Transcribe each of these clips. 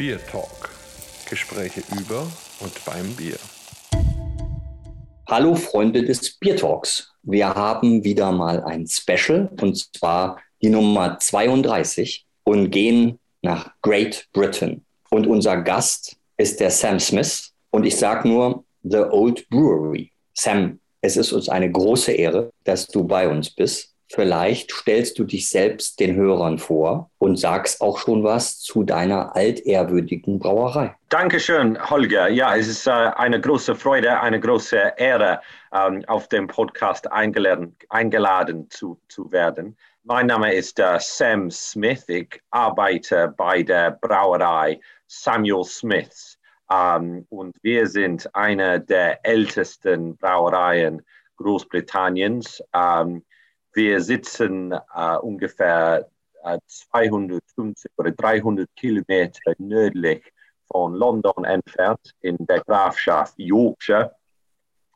Beer Talk. Gespräche über und beim Bier. Hallo Freunde des Beer Talks. Wir haben wieder mal ein Special und zwar die Nummer 32 und gehen nach Great Britain. Und unser Gast ist der Sam Smith und ich sage nur The Old Brewery. Sam, es ist uns eine große Ehre, dass du bei uns bist. Vielleicht stellst du dich selbst den Hörern vor und sagst auch schon was zu deiner altehrwürdigen Brauerei. Dankeschön, Holger. Ja, es ist äh, eine große Freude, eine große Ehre, ähm, auf dem Podcast eingeladen, eingeladen zu, zu werden. Mein Name ist äh, Sam Smith. Ich arbeite bei der Brauerei Samuel Smiths. Ähm, und wir sind eine der ältesten Brauereien Großbritanniens. Ähm, wir sitzen äh, ungefähr äh, 250 oder 300 Kilometer nördlich von London entfernt in der Grafschaft Yorkshire.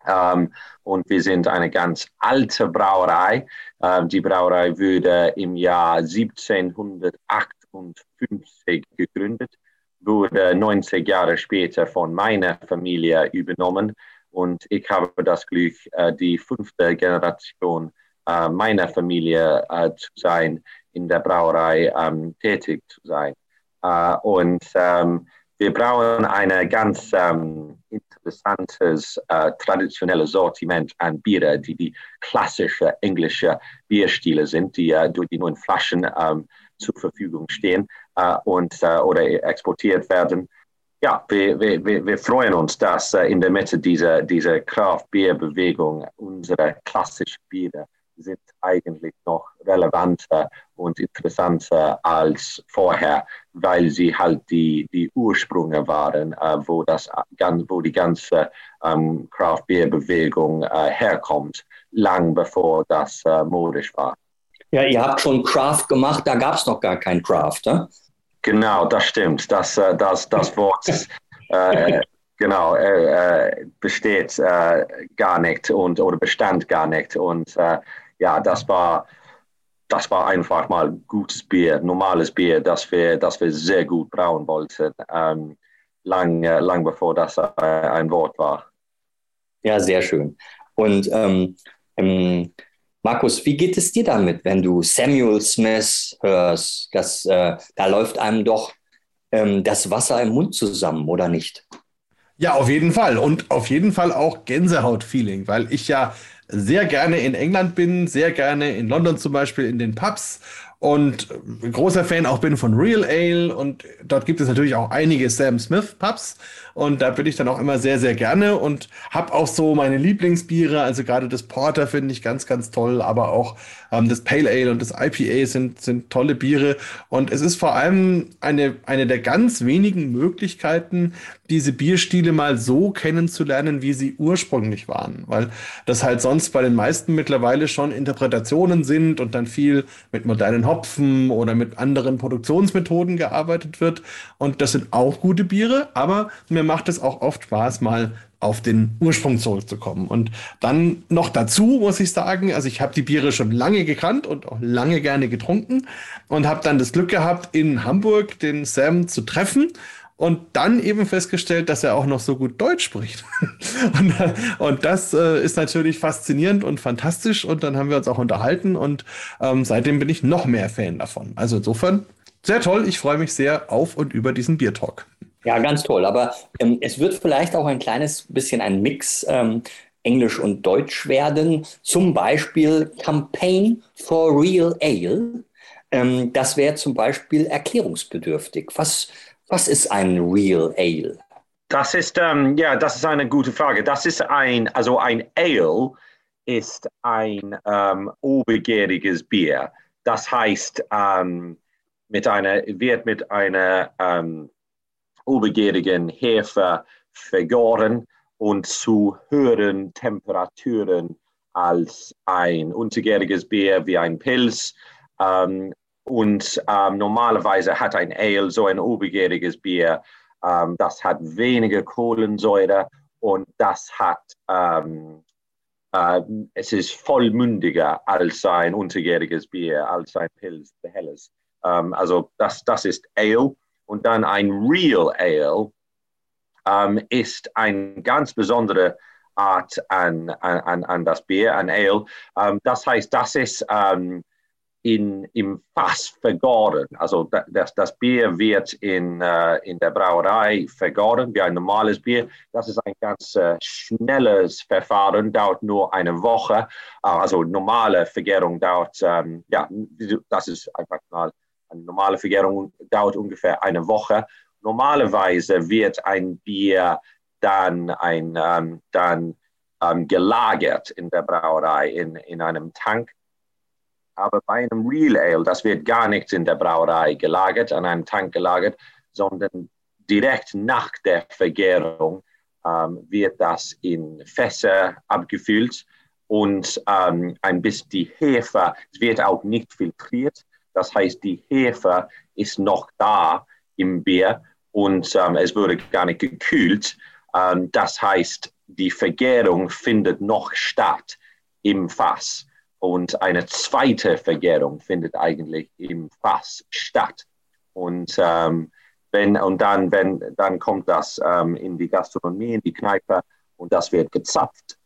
Ähm, und wir sind eine ganz alte Brauerei. Ähm, die Brauerei wurde im Jahr 1758 gegründet, wurde 90 Jahre später von meiner Familie übernommen. Und ich habe das Glück, äh, die fünfte Generation äh, meiner Familie äh, zu sein, in der Brauerei ähm, tätig zu sein. Äh, und ähm, wir brauchen ein ganz ähm, interessantes, äh, traditionelles Sortiment an Biere, die die klassische englische Bierstile sind, die, äh, die nur in Flaschen ähm, zur Verfügung stehen äh, und, oder exportiert werden ja, wir, wir, wir freuen uns, dass in der Mitte dieser, dieser Craft-Bier-Bewegung unsere klassischen Biere sind eigentlich noch relevanter und interessanter als vorher, weil sie halt die, die Ursprünge waren, äh, wo, das, wo die ganze ähm, Craft Beer Bewegung äh, herkommt, lang bevor das äh, modisch war. Ja, ihr habt schon Craft gemacht, da gab es noch gar kein Craft, ne? Genau, das stimmt. Das, äh, das, das Wort äh, genau, äh, besteht äh, gar nicht und, oder bestand gar nicht. Und äh, ja, das war, das war einfach mal gutes Bier, normales Bier, das wir, das wir sehr gut brauen wollten, ähm, lang, lang bevor das ein Wort war. Ja, sehr schön. Und ähm, ähm, Markus, wie geht es dir damit, wenn du Samuel Smith hörst? Das, äh, da läuft einem doch ähm, das Wasser im Mund zusammen, oder nicht? Ja, auf jeden Fall. Und auf jeden Fall auch Gänsehaut-Feeling, weil ich ja sehr gerne in England bin, sehr gerne in London zum Beispiel in den Pubs und großer Fan auch bin von Real Ale und dort gibt es natürlich auch einige Sam Smith Pubs und da bin ich dann auch immer sehr, sehr gerne und habe auch so meine Lieblingsbiere, also gerade das Porter finde ich ganz, ganz toll, aber auch ähm, das Pale Ale und das IPA sind, sind tolle Biere. Und es ist vor allem eine, eine der ganz wenigen Möglichkeiten, diese Bierstile mal so kennenzulernen, wie sie ursprünglich waren, weil das halt sonst bei den meisten mittlerweile schon Interpretationen sind und dann viel mit modernen Hopfen oder mit anderen Produktionsmethoden gearbeitet wird. Und das sind auch gute Biere, aber mir macht es auch oft Spaß, mal auf den Ursprung zurückzukommen. Und dann noch dazu muss ich sagen, also ich habe die Biere schon lange gekannt und auch lange gerne getrunken und habe dann das Glück gehabt, in Hamburg den Sam zu treffen und dann eben festgestellt, dass er auch noch so gut Deutsch spricht. und, und, das äh, ist natürlich faszinierend und fantastisch. Und dann haben wir uns auch unterhalten und ähm, seitdem bin ich noch mehr Fan davon. Also insofern sehr toll. Ich freue mich sehr auf und über diesen Biertalk. Ja, ganz toll. Aber ähm, es wird vielleicht auch ein kleines bisschen ein Mix ähm, Englisch und Deutsch werden. Zum Beispiel Campaign for Real Ale. Ähm, das wäre zum Beispiel erklärungsbedürftig. Was, was ist ein Real Ale? Das ist, ähm, ja, das ist eine gute Frage. Das ist ein, also ein Ale ist ein ähm, obergäriges Bier. Das heißt, ähm, mit einer, wird mit einer obergärigen Hefe vergoren und zu höheren Temperaturen als ein untergäriges Bier wie ein Pilz. Ähm, und ähm, normalerweise hat ein Ale, so ein obergäriges Bier, ähm, das hat weniger Kohlensäure und das hat, ähm, äh, es ist vollmündiger als ein untergäriges Bier, als ein Pilz, helles. Ähm, also das, das ist Ale. Und dann ein Real Ale ähm, ist eine ganz besondere Art an, an, an das Bier, an Ale. Ähm, das heißt, das ist ähm, in, im Fass vergoren. Also das, das Bier wird in, äh, in der Brauerei vergoren wie ein normales Bier. Das ist ein ganz äh, schnelles Verfahren, dauert nur eine Woche. Ah, also normale Vergärung dauert, ähm, ja, das ist einfach mal eine normale Vergärung dauert ungefähr eine Woche. Normalerweise wird ein Bier dann, ein, ähm, dann ähm, gelagert in der Brauerei in, in einem Tank aber bei einem Real Ale, das wird gar nicht in der Brauerei gelagert, an einem Tank gelagert, sondern direkt nach der Vergärung ähm, wird das in Fässer abgefüllt und ähm, ein bisschen die Hefe, wird auch nicht filtriert. Das heißt, die Hefe ist noch da im Bier und ähm, es wurde gar nicht gekühlt. Ähm, das heißt, die Vergärung findet noch statt im Fass. Und eine zweite Vergärung findet eigentlich im Fass statt. Und, ähm, wenn, und dann, wenn, dann kommt das ähm, in die Gastronomie, in die Kneipe und das wird gezapft.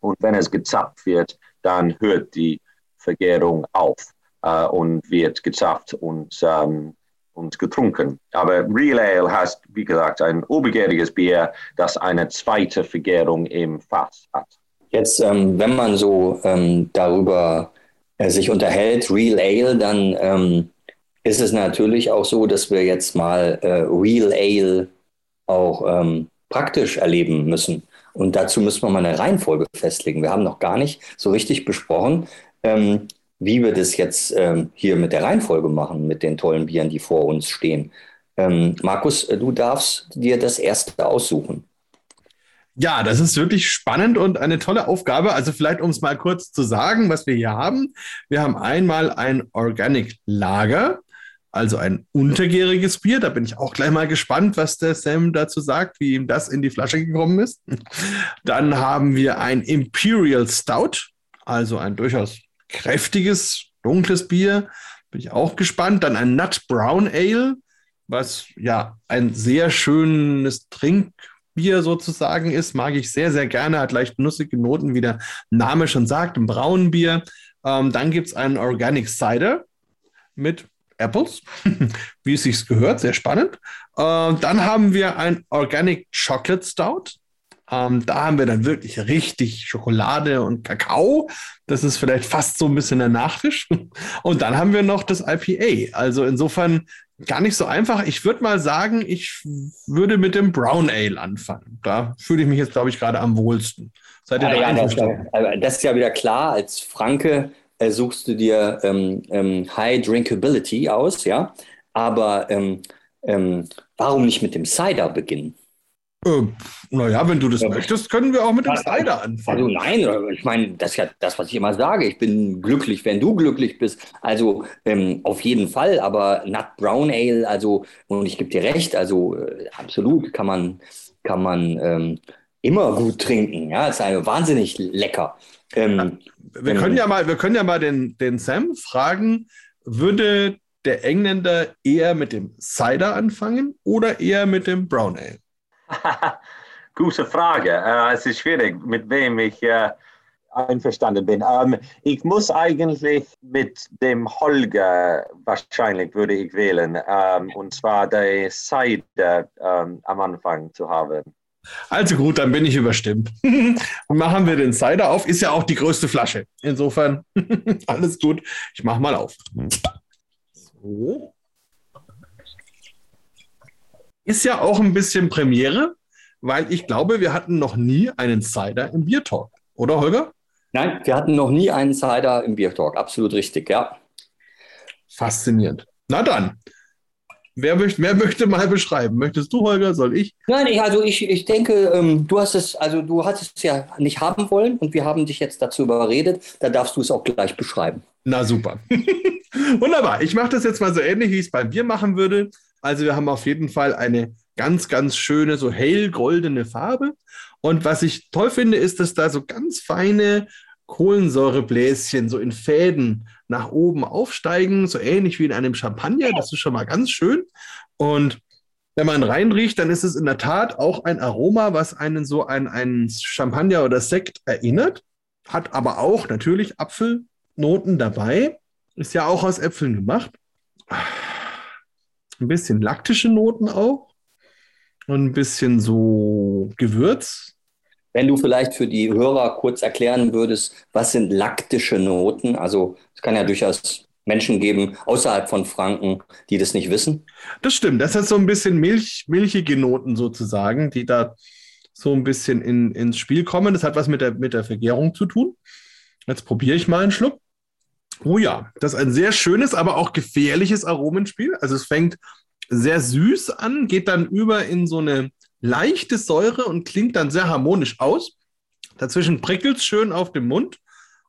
Und wenn es gezapft wird, dann hört die Vergärung auf äh, und wird gezapft und, ähm, und getrunken. Aber Real Ale heißt, wie gesagt, ein obergäriges Bier, das eine zweite Vergärung im Fass hat. Jetzt, ähm, wenn man so ähm, darüber äh, sich unterhält, Real Ale, dann ähm, ist es natürlich auch so, dass wir jetzt mal äh, Real Ale auch ähm, praktisch erleben müssen. Und dazu müssen wir mal eine Reihenfolge festlegen. Wir haben noch gar nicht so richtig besprochen, ähm, wie wir das jetzt ähm, hier mit der Reihenfolge machen, mit den tollen Bieren, die vor uns stehen. Markus, du darfst dir das erste aussuchen. Ja, das ist wirklich spannend und eine tolle Aufgabe. Also vielleicht, um es mal kurz zu sagen, was wir hier haben. Wir haben einmal ein Organic Lager, also ein untergäriges Bier. Da bin ich auch gleich mal gespannt, was der Sam dazu sagt, wie ihm das in die Flasche gekommen ist. Dann haben wir ein Imperial Stout, also ein durchaus kräftiges, dunkles Bier. Bin ich auch gespannt. Dann ein Nut Brown Ale, was ja ein sehr schönes Trink Bier sozusagen ist, mag ich sehr, sehr gerne, hat leicht nussige Noten, wie der Name schon sagt, ein braunen Bier. Ähm, dann gibt es einen Organic Cider mit Apples, wie es sich gehört, sehr spannend. Äh, dann haben wir ein Organic Chocolate Stout. Ähm, da haben wir dann wirklich richtig Schokolade und Kakao. Das ist vielleicht fast so ein bisschen der Nachtisch. Und dann haben wir noch das IPA. Also insofern gar nicht so einfach. Ich würde mal sagen, ich würde mit dem Brown Ale anfangen. Da fühle ich mich jetzt, glaube ich, gerade am wohlsten. Seid ihr ah, da ja, das, also das, ist ja wieder klar. Als Franke äh, suchst du dir ähm, ähm, High Drinkability aus, ja. Aber ähm, ähm warum nicht mit dem Cider beginnen? Äh, naja, wenn du das ja, möchtest, können wir auch mit dem Cider anfangen. Also nein, ich meine, das ist ja das, was ich immer sage. Ich bin glücklich, wenn du glücklich bist. Also ähm, auf jeden Fall, aber Nut Brown Ale, also, und ich gebe dir recht, also äh, absolut kann man, kann man ähm, immer gut trinken. Ja, ist eine wahnsinnig lecker. Ähm, wir, können ja mal, wir können ja mal den, den Sam fragen, würde der Engländer eher mit dem Cider anfangen oder eher mit dem Brown Ale? Gute Frage. Äh, es ist schwierig, mit wem ich äh, einverstanden bin. Ähm, ich muss eigentlich mit dem Holger wahrscheinlich würde ich wählen. Ähm, und zwar der Seite ähm, am Anfang zu haben. Also gut, dann bin ich überstimmt. Machen wir den Cider auf. Ist ja auch die größte Flasche. Insofern alles gut. Ich mache mal auf. So. Ist ja auch ein bisschen Premiere, weil ich glaube, wir hatten noch nie einen Cider im Beer Talk. Oder, Holger? Nein, wir hatten noch nie einen Cider im Beer Talk. Absolut richtig, ja. Faszinierend. Na dann, Wer möchte, wer möchte mal beschreiben? Möchtest du, Holger? Soll ich? Nein, ich, also ich, ich denke, ähm, du hast es, also du hattest es ja nicht haben wollen und wir haben dich jetzt dazu überredet. Da darfst du es auch gleich beschreiben. Na super. Wunderbar. Ich mache das jetzt mal so ähnlich, wie ich es bei mir machen würde. Also wir haben auf jeden Fall eine ganz, ganz schöne, so hellgoldene Farbe. Und was ich toll finde, ist, dass da so ganz feine Kohlensäurebläschen so in Fäden nach oben aufsteigen, so ähnlich wie in einem Champagner. Das ist schon mal ganz schön. Und wenn man reinriecht, dann ist es in der Tat auch ein Aroma, was einen so an einen Champagner oder Sekt erinnert. Hat aber auch natürlich Apfelnoten dabei. Ist ja auch aus Äpfeln gemacht. Ein bisschen laktische Noten auch. Und ein bisschen so Gewürz. Wenn du vielleicht für die Hörer kurz erklären würdest, was sind laktische Noten? Also es kann ja durchaus Menschen geben außerhalb von Franken, die das nicht wissen. Das stimmt. Das hat so ein bisschen Milch, milchige Noten sozusagen, die da so ein bisschen in, ins Spiel kommen. Das hat was mit der, mit der Vergärung zu tun. Jetzt probiere ich mal einen Schluck. Oh ja, das ist ein sehr schönes, aber auch gefährliches Aromenspiel. Also es fängt sehr süß an, geht dann über in so eine leichte Säure und klingt dann sehr harmonisch aus. Dazwischen prickelt es schön auf dem Mund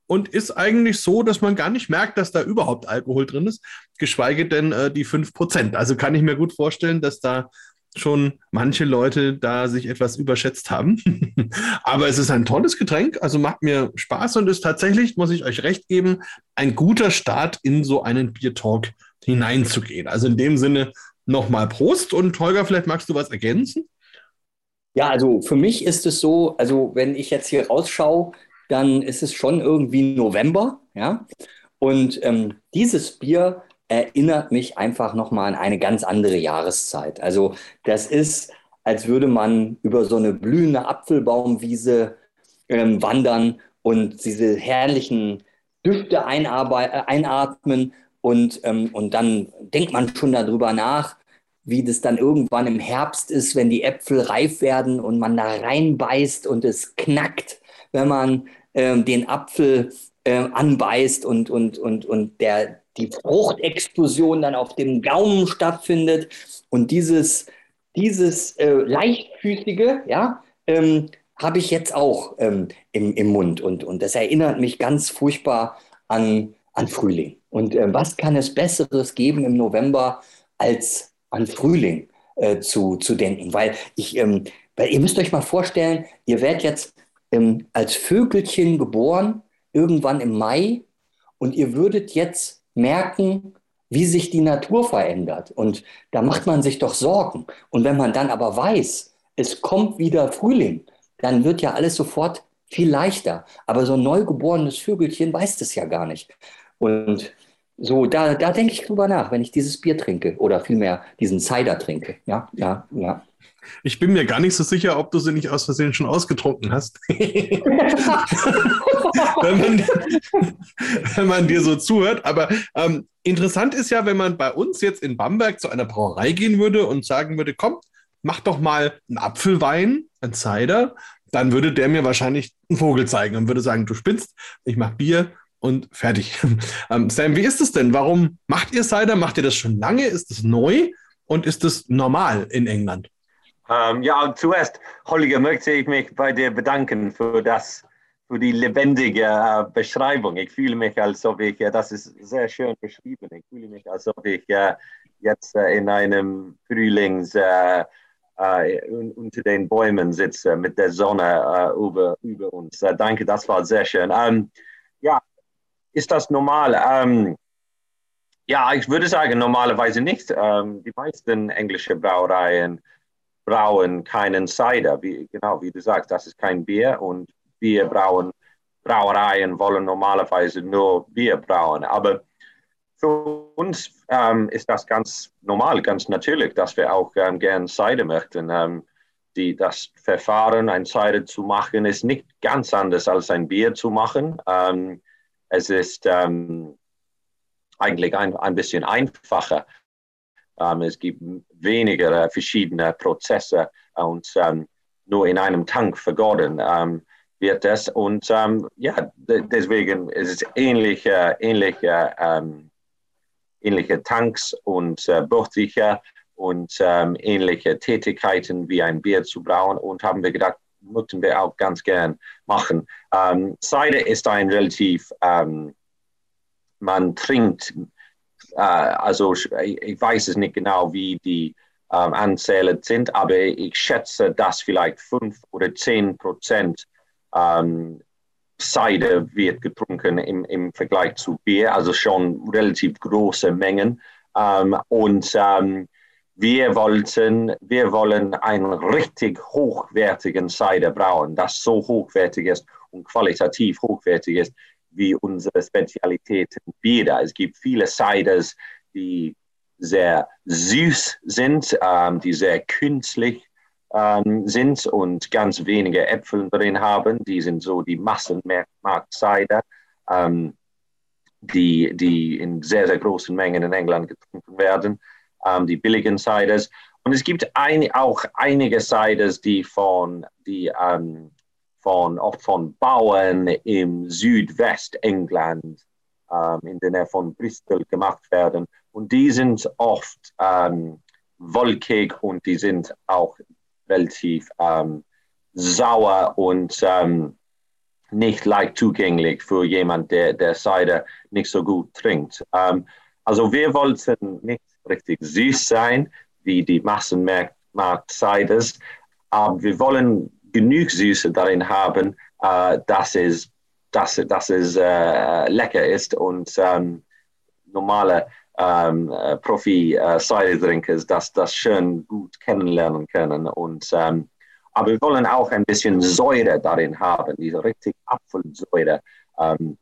und ist eigentlich so, dass man gar nicht merkt, dass da überhaupt Alkohol drin ist, geschweige denn äh, die 5%. Also kann ich mir gut vorstellen, dass da schon manche Leute da sich etwas überschätzt haben. Aber es ist ein tolles Getränk, also macht mir Spaß und ist tatsächlich, muss ich euch recht geben, ein guter Start in so einen Bier-Talk hineinzugehen. Also in dem Sinne nochmal Prost und Holger, vielleicht magst du was ergänzen? Ja, also für mich ist es so, also wenn ich jetzt hier rausschaue, dann ist es schon irgendwie November, ja. Und ähm, dieses Bier erinnert mich einfach nochmal an eine ganz andere Jahreszeit. Also das ist, als würde man über so eine blühende Apfelbaumwiese ähm, wandern und diese herrlichen Düfte äh, einatmen und, ähm, und dann denkt man schon darüber nach, wie das dann irgendwann im Herbst ist, wenn die Äpfel reif werden und man da reinbeißt und es knackt, wenn man ähm, den Apfel äh, anbeißt und, und, und, und der, die Fruchtexplosion dann auf dem Gaumen stattfindet und dieses, dieses äh, leichtfüßige, ja, ähm, habe ich jetzt auch ähm, im, im Mund und, und das erinnert mich ganz furchtbar an, an Frühling. Und äh, was kann es Besseres geben im November als an Frühling äh, zu, zu denken? Weil ich, ähm, weil ihr müsst euch mal vorstellen, ihr werdet jetzt ähm, als Vögelchen geboren, irgendwann im Mai, und ihr würdet jetzt merken, wie sich die Natur verändert. Und da macht man sich doch Sorgen. Und wenn man dann aber weiß, es kommt wieder Frühling, dann wird ja alles sofort viel leichter. Aber so ein neugeborenes Vögelchen weiß das ja gar nicht. Und so, da, da denke ich drüber nach, wenn ich dieses Bier trinke oder vielmehr diesen Cider trinke. Ja, ja, ja. Ich bin mir gar nicht so sicher, ob du sie nicht aus Versehen schon ausgetrunken hast. wenn, man, wenn, man, dir so zuhört. Aber ähm, interessant ist ja, wenn man bei uns jetzt in Bamberg zu einer Brauerei gehen würde und sagen würde, komm, mach doch mal einen Apfelwein, einen Cider, dann würde der mir wahrscheinlich einen Vogel zeigen und würde sagen, du spinnst, ich mach Bier und fertig. ähm, Sam, wie ist es denn? Warum macht ihr Cider? Macht ihr das schon lange? Ist es neu? Und ist es normal in England? Ähm, ja, zuerst, Holger, möchte ich mich bei dir bedanken für das, für die lebendige äh, Beschreibung. Ich fühle mich, als ob ich, äh, das ist sehr schön beschrieben, ich fühle mich, als ob ich äh, jetzt in einem Frühlings unter den Bäumen sitze mit der Sonne über, über uns. danke, das war sehr schön. Ähm, ja, ist das normal? Ähm, ja, ich würde sagen, normalerweise nicht. Ähm, die meisten englische Brauereien brauen keinen Cider. Wie, genau, wie du sagst, das ist kein Bier und Bier brauen, Brauereien wollen normalerweise nur Bier brauen. Aber für uns ähm, ist das ganz normal, ganz natürlich, dass wir auch ähm, gern Cider möchten. Ähm, die, das Verfahren, ein Cider zu machen, ist nicht ganz anders als ein Bier zu machen. Ähm, es ist ähm, eigentlich ein, ein bisschen einfacher. Ähm, es gibt weniger verschiedene Prozesse und ähm, nur in einem Tank vergoren wird es. Und ähm, ja, deswegen ist es ähnliche, ähnliche, ähm, ähnliche Tanks und äh, Böchtücher und ähm, ähnliche Tätigkeiten wie ein Bier zu brauen. Und haben wir gedacht, möchten wir auch ganz gern machen. Ähm, Cider ist ein relativ, ähm, man trinkt äh, also ich, ich, weiß es nicht genau, wie die ähm, Anzähle sind, aber ich schätze, dass vielleicht fünf oder zehn Prozent ähm, Cider wird getrunken im, im Vergleich zu Bier, also schon relativ große Mengen. Ähm, und ähm, wir wollten, wir wollen einen richtig hochwertigen Cider brauen, das so hochwertig ist und qualitativ hochwertig ist wie unsere Spezialitäten Bier. Es gibt viele Ciders, die sehr süß sind, ähm, die sehr künstlich sind und ganz wenige Äpfel drin haben. Die sind so die Massenmarkt-Cider, ähm, die, die in sehr, sehr großen Mengen in England getrunken werden, ähm, die billigen Ciders. Und es gibt ein, auch einige Ciders, die von, die, ähm, von, oft von Bauern im Südwestengland ähm, in der Nähe von Bristol gemacht werden. Und die sind oft ähm, wolkig und die sind auch relativ ähm, sauer und ähm, nicht leicht zugänglich für jemanden, der, der Cider nicht so gut trinkt. Ähm, also wir wollten nicht richtig süß sein, wie die Massenmarkt-Ciders, aber wir wollen genug Süße darin haben, äh, dass es, dass, dass es äh, lecker ist und ähm, normale ähm, äh, Profi-Cider-Drinkers das, das schön gut kennenlernen können. Und, ähm, aber wir wollen auch ein bisschen Säure darin haben, diese richtig Apfelsäure ähm,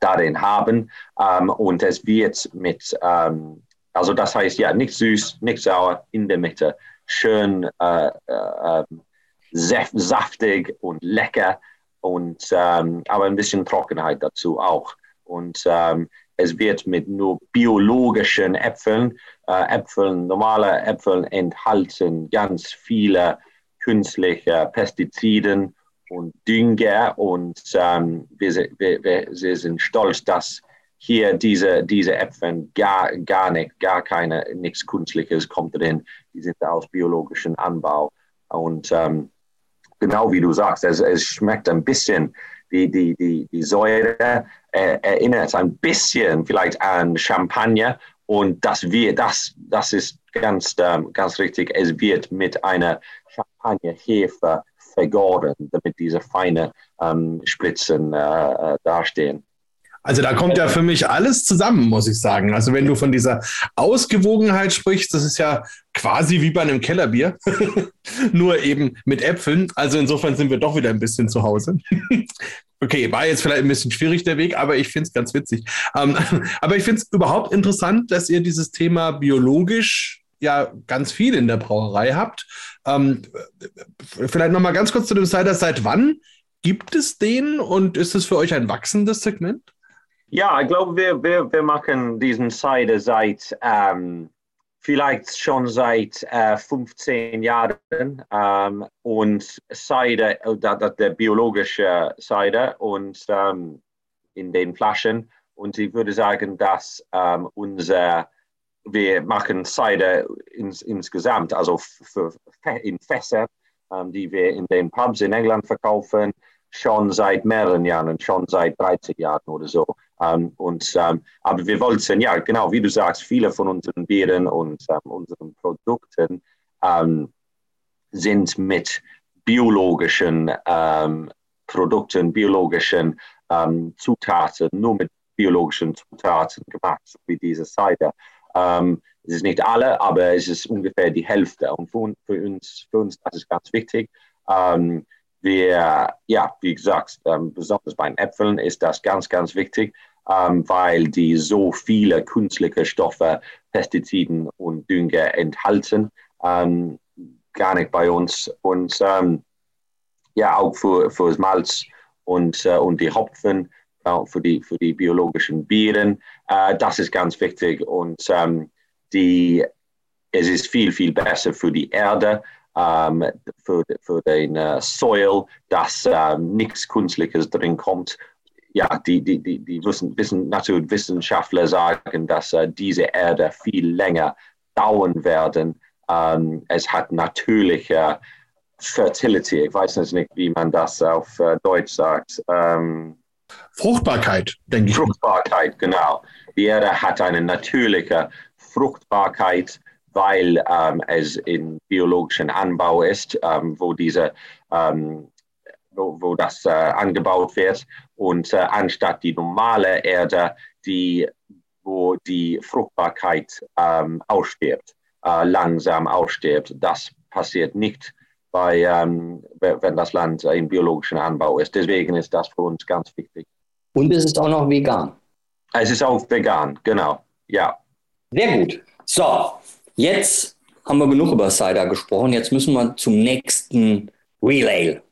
darin haben. Ähm, und es wird mit, ähm, also das heißt ja, nicht süß, nicht sauer, in der Mitte, schön äh, äh, ähm, saftig und lecker und aber ein bisschen Trockenheit dazu auch. Und es wird mit nur biologischen Äpfeln, äh, Äpfeln, normale Äpfeln enthalten ganz viele künstliche Pestiziden und Dünger und ähm, wir, wir, wir, sind stolz, dass hier diese, diese Äpfel gar, gar nicht, gar keine, nichts Künstliches kommt drin. Die sind aus biologischem Anbau und ähm, genau wie du sagst, es, es schmeckt ein bisschen die, die, die, die Säure äh, erinnert ein bisschen vielleicht an Champagner und das, wir, das, das ist ganz, ähm, ganz richtig. Es wird mit einer Champagnerhefe vergoren, damit diese feinen ähm, Spritzen äh, äh, dastehen. Also da kommt ja für mich alles zusammen, muss ich sagen. Also wenn du von dieser Ausgewogenheit sprichst, das ist ja quasi wie bei einem Kellerbier, nur eben mit Äpfeln. Also insofern sind wir doch wieder ein bisschen zu Hause. okay, war jetzt vielleicht ein bisschen schwierig der Weg, aber ich finde es ganz witzig. Ähm, aber ich finde es überhaupt interessant, dass ihr dieses Thema biologisch ja ganz viel in der Brauerei habt. Ähm, vielleicht noch mal ganz kurz zu dem Cider. Seit wann gibt es den und ist es für euch ein wachsendes Segment? Ja, ich glaube, wir, wir, wir machen diesen Cider seit ähm, vielleicht schon seit äh, 15 Jahren ähm, und Cider, äh, der, biologische Cider und ähm, in den Flaschen. Und ich würde sagen, dass ähm, unser, wir machen Cider ins, insgesamt, also für, in Fässer, ähm, die wir in den Pubs in England verkaufen, schon seit mehreren Jahren, schon seit 30 Jahren oder so. Ähm, und, ähm, aber wir wollten, ja, genau wie du sagst, viele von unseren Bieren und ähm, unseren Produkten ähm, sind mit biologischen ähm, Produkten, biologischen ähm, Zutaten, nur mit biologischen Zutaten gemacht, so wie diese Cider. es ist nicht alle, aber es ist ungefähr die Hälfte. Und für, uns, für uns das ist ganz wichtig. Wir, ja, wie gesagt, besonders bei Äpfeln ist das ganz, ganz wichtig ähm, weil die so viele künstliche Stoffe, Pestiziden und Dünger enthalten. Ähm, gar nicht bei uns. Und ähm, ja, auch für, für das Malz und, äh, und die Hopfen, äh, für, die, für die biologischen Bieren. Äh, das ist ganz wichtig. Und ähm, die, es ist viel, viel besser für die Erde. Ähm, für, für den uh, Soil, dass ähm, nichts Künstliches drin kommt ja, die, die, die, die Wissen, Wissen, Naturwissenschaftler sagen, dass äh, diese Erde viel länger dauern werden. Ähm, es hat natürliche Fertility. Ich weiß nicht, wie man das auf äh, Deutsch sagt. Fruchtbarkeit, denke ich. Fruchtbarkeit, genau. Die Erde hat eine natürliche Fruchtbarkeit, weil ähm, es in biologischen Anbau ist, ähm, wo diese ähm, wo, wo das äh, angebaut wird. Und äh, anstatt die normale Erde, die, wo die Fruchtbarkeit ähm, ausstirbt, äh, langsam ausstirbt. Das passiert nicht bei, ähm, wenn das Land im biologischen Anbau ist. Deswegen ist das für uns ganz wichtig. Und es ist auch noch vegan. Es ist auch vegan, genau. Ja. Sehr gut. So, jetzt haben wir genug über Cider gesprochen. Jetzt müssen wir zum nächsten Real Ale.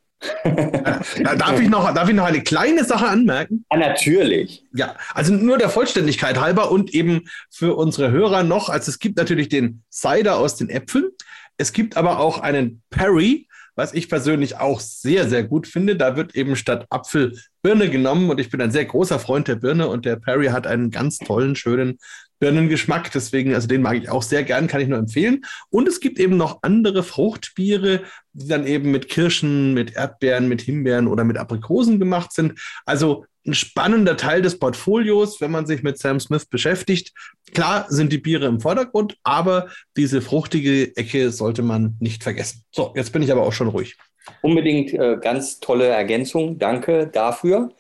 darf, ich noch, darf ich noch eine kleine Sache anmerken? Ja, natürlich. Ja, also nur der Vollständigkeit halber und eben für unsere Hörer noch, also es gibt natürlich den Cider aus den Äpfeln, es gibt aber auch einen Perry, was ich persönlich auch sehr, sehr gut finde. Da wird eben statt Apfel Birne genommen und ich bin ein sehr großer Freund der Birne und der Perry hat einen ganz tollen, schönen Birnengeschmack. Deswegen, also den mag ich auch sehr gern, kann ich nur empfehlen. Und es gibt eben noch andere Fruchtbiere, die dann eben mit Kirschen, mit Erdbeeren, mit Himbeeren oder mit Aprikosen gemacht sind. Also ein spannender Teil des Portfolios, wenn man sich mit Sam Smith beschäftigt. Klar sind die Biere im Vordergrund, aber diese fruchtige Ecke sollte man nicht vergessen. So, jetzt bin ich aber auch schon ruhig. Unbedingt äh, ganz tolle Ergänzung. Danke dafür.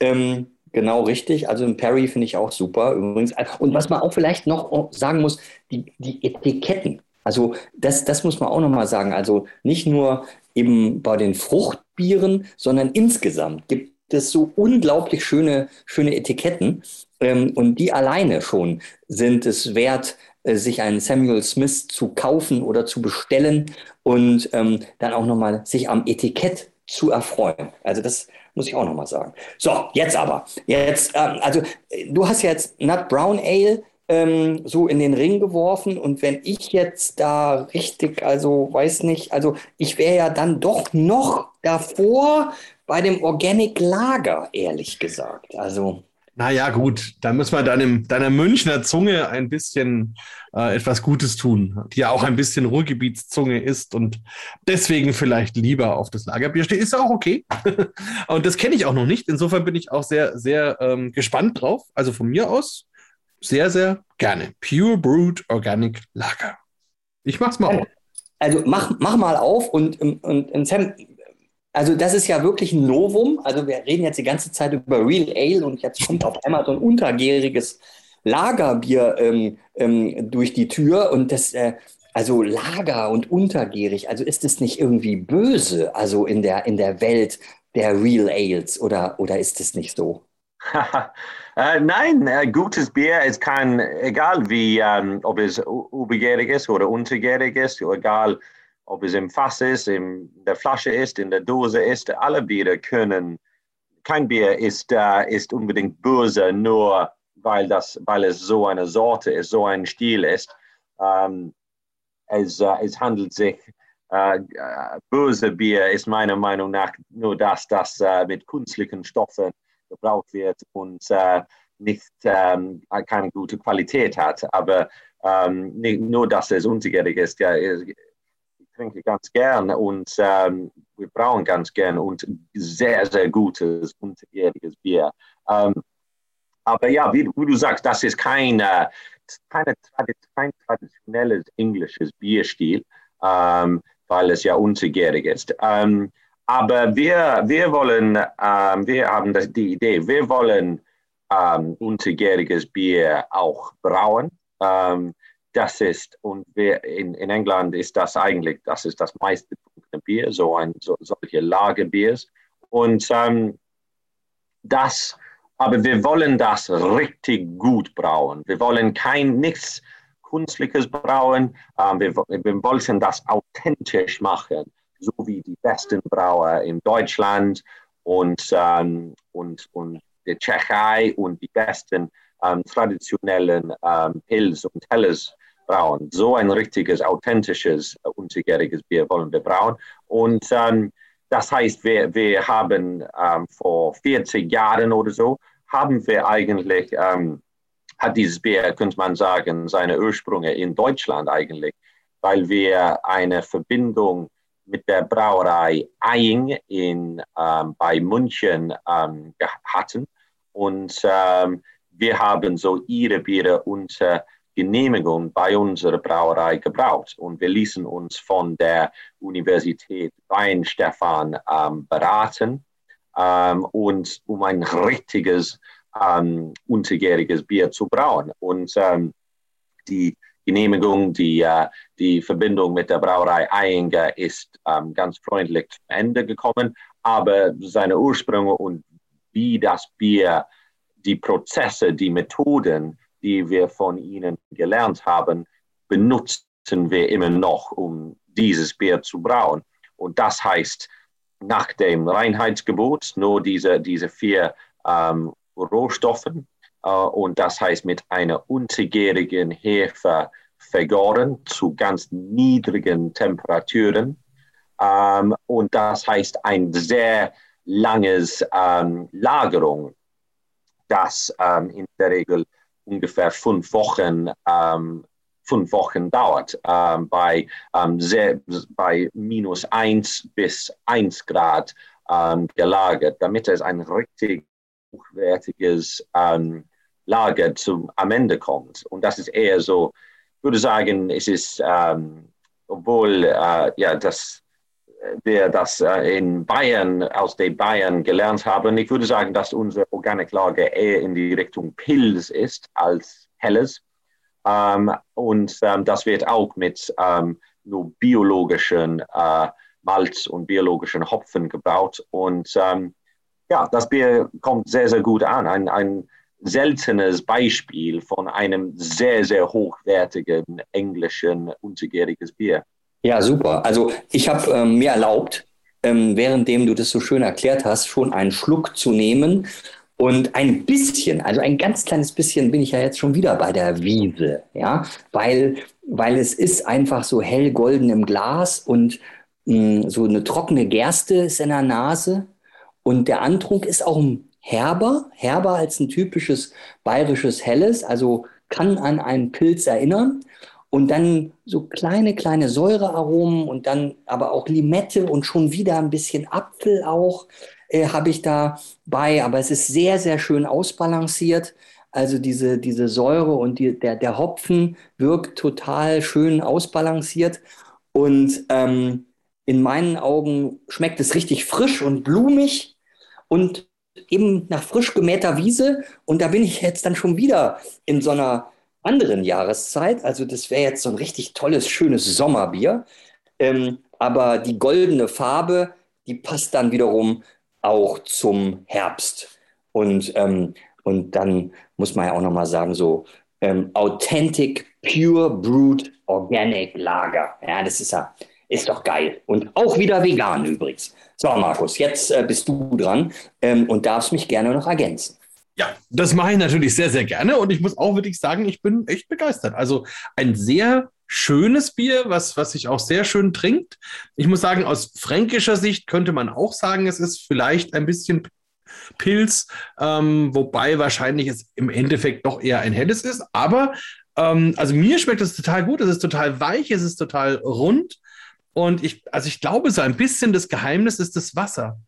Ähm, genau richtig. Also ein Perry finde ich auch super übrigens. Und was man auch vielleicht noch sagen muss, die, die Etiketten. Also das, das muss man auch nochmal sagen. Also nicht nur eben bei den Fruchtbieren, sondern insgesamt gibt es so unglaublich schöne, schöne Etiketten. Ähm, und die alleine schon sind es wert, äh, sich einen Samuel Smith zu kaufen oder zu bestellen und ähm, dann auch nochmal sich am Etikett zu erfreuen. Also das muss ich auch nochmal sagen. So, jetzt aber. Jetzt, ähm, also du hast jetzt Nut Brown Ale ähm, so in den Ring geworfen und wenn ich jetzt da richtig, also weiß nicht, also ich wäre ja dann doch noch davor bei dem Organic Lager, ehrlich gesagt. Also. Naja, gut, da müssen wir deinem, deiner Münchner Zunge ein bisschen äh, etwas Gutes tun, die ja auch ein bisschen Ruhrgebietszunge ist und deswegen vielleicht lieber auf das Lagerbier steht. Ist ja auch okay. und das kenne ich auch noch nicht. Insofern bin ich auch sehr, sehr ähm, gespannt drauf. Also von mir aus sehr, sehr gerne. Pure Brewed Organic Lager. Ich mach's mal auf. Also mach, mach mal auf und, und, und Sam, also das ist ja wirklich ein Novum. Also wir reden jetzt die ganze Zeit über Real Ale und jetzt kommt auf einmal so ein untergäriges Lagerbier ähm, ähm, durch die Tür und das, äh, also Lager und untergärig, also ist es nicht irgendwie böse, also in der, in der Welt der Real Ales oder, oder ist es nicht so? äh, nein, äh, gutes Bier, es kann, egal wie, ähm, ob es übergärig ist oder untergärig ist, egal ob es im Fass ist, in der Flasche ist, in der Dose ist, alle Biere können, kein Bier ist, äh, ist unbedingt böse, nur weil, das, weil es so eine Sorte ist, so ein Stil ist. Ähm, es, äh, es handelt sich, äh, äh böse Bier ist meiner Meinung nach nur das, das äh, mit künstlichen Stoffen gebraucht wird und äh, nicht ähm, keine gute Qualität hat. Aber ähm, nicht, nur, dass es untergärig ist. Ja, trinke ganz gern und ähm, wir brauchen ganz gern und sehr, sehr gutes unterjähriges Bier. Ähm, aber ja, wie, wie, du sagst, das ist kein, äh, keine, kein traditionelles englisches Bierstil, ähm, weil es ja unterjährig ist. Ähm, aber wir, wir wollen, ähm, wir haben das, die Idee, wir wollen ähm, unterjähriges Bier auch brauen. Ähm, das ist, und wir in, in England ist das eigentlich, das ist das meiste Bier, so ein so, solche Lagerbiers. Und ähm, das, aber wir wollen das richtig gut brauen. Wir wollen kein nichts Künstliches brauen. Ähm, wir, wir wollten das authentisch machen, so wie die besten Brauer in Deutschland und, ähm, und, und der Tschechei und die besten ähm, traditionellen ähm, Pilz und Helles brauen. So ein richtiges, authentisches, äh, unterjähriges Bier wollen wir brauen. Und ähm, das heißt, wir, wir haben ähm, vor 40 Jahren oder so, haben wir eigentlich, ähm, hat dieses Bier, könnte man sagen, seine Ursprünge in Deutschland eigentlich, weil wir eine Verbindung mit der Brauerei Eying in, ähm, bei München ähm, hatten. Und ähm, wir haben so ihre Biere unter Genehmigung bei unserer Brauerei gebraucht. Und wir ließen uns von der Universität Weinstefan ähm, beraten ähm, und um ein richtiges ähm, unterjähriges Bier zu brauen. Und ähm, die Genehmigung, die, äh, die Verbindung mit der Brauerei Eyinger ist ähm, ganz freundlich zu Ende gekommen, aber seine Ursprünge und wie das Bier, die Prozesse, die Methoden, die wir von ihnen gelernt haben, benutzen wir immer noch, um dieses Bier zu brauen. Und das heißt, nach dem Reinheitsgebot nur diese, diese vier ähm, Rohstoffen. Äh, und das heißt mit einer untergärigen Hefe vergoren zu ganz niedrigen Temperaturen. Ähm, und das heißt ein sehr langes ähm, Lagerung, das ähm, in der Regel ungefähr fünf Wochen, ähm, fünf Wochen dauert, ähm, bei, ähm, sehr, bei minus eins bis eins Grad ähm, gelagert, damit es ein richtig hochwertiges ähm, Lager zum, am Ende kommt. Und das ist eher so, ich würde sagen, es ist, obwohl äh, ja, das wir das äh, in Bayern, aus den Bayern gelernt haben. Ich würde sagen, dass unser Organiklager eher in die Richtung Pils ist als Helles. Ähm, und ähm, das wird auch mit ähm, biologischen äh, Malz und biologischen Hopfen gebaut. Und ähm, ja, das Bier kommt sehr, sehr gut an. Ein, ein seltenes Beispiel von einem sehr, sehr hochwertigen englischen untergäriges Bier. Ja, super. Also ich habe ähm, mir erlaubt, ähm, währenddem du das so schön erklärt hast, schon einen Schluck zu nehmen. Und ein bisschen, also ein ganz kleines bisschen bin ich ja jetzt schon wieder bei der Wiese, ja, weil, weil es ist einfach so hellgolden im Glas und mh, hm, so eine trockene Gerste ist in der Nase. Und der Antrunk ist auch herber, herber als ein typisches bayerisches Helles, also kann an einen Pilz erinnern und dann so kleine, kleine Säurearomen und dann aber auch Limette und schon wieder ein bisschen Apfel auch äh, habe ich da bei. Aber es ist sehr, sehr schön ausbalanciert. Also diese, diese Säure und die, der, der Hopfen wirkt total schön ausbalanciert. Und ähm, in meinen Augen schmeckt es richtig frisch und blumig und eben nach frisch gemähter Wiese. Und da bin ich jetzt dann schon wieder in so einer anderen Jahreszeit. Also das wäre jetzt so ein richtig tolles, schönes Sommerbier. Ähm, aber die goldene Farbe, die passt dann wiederum auch zum Herbst. Und, ähm, und dann muss man ja auch nochmal sagen, so ähm, Authentic, Pure Brewed Organic Lager. Ja, das ist ja, ist doch geil. Und auch wieder vegan übrigens. So, Markus, jetzt äh, bist du dran ähm, und darfst mich gerne noch ergänzen. Ja, das mache ich natürlich sehr, sehr gerne und ich muss auch wirklich sagen, ich bin echt begeistert. Also ein sehr schönes Bier, was, was sich auch sehr schön trinkt. Ich muss sagen, aus fränkischer Sicht könnte man auch sagen, es ist vielleicht ein bisschen Pilz, ähm, wobei wahrscheinlich es im Endeffekt doch eher ein helles ist. Aber ähm, also mir schmeckt es total gut. Es ist total weich, es ist total rund. Und ich, also ich glaube, so ein bisschen das Geheimnis ist das Wasser.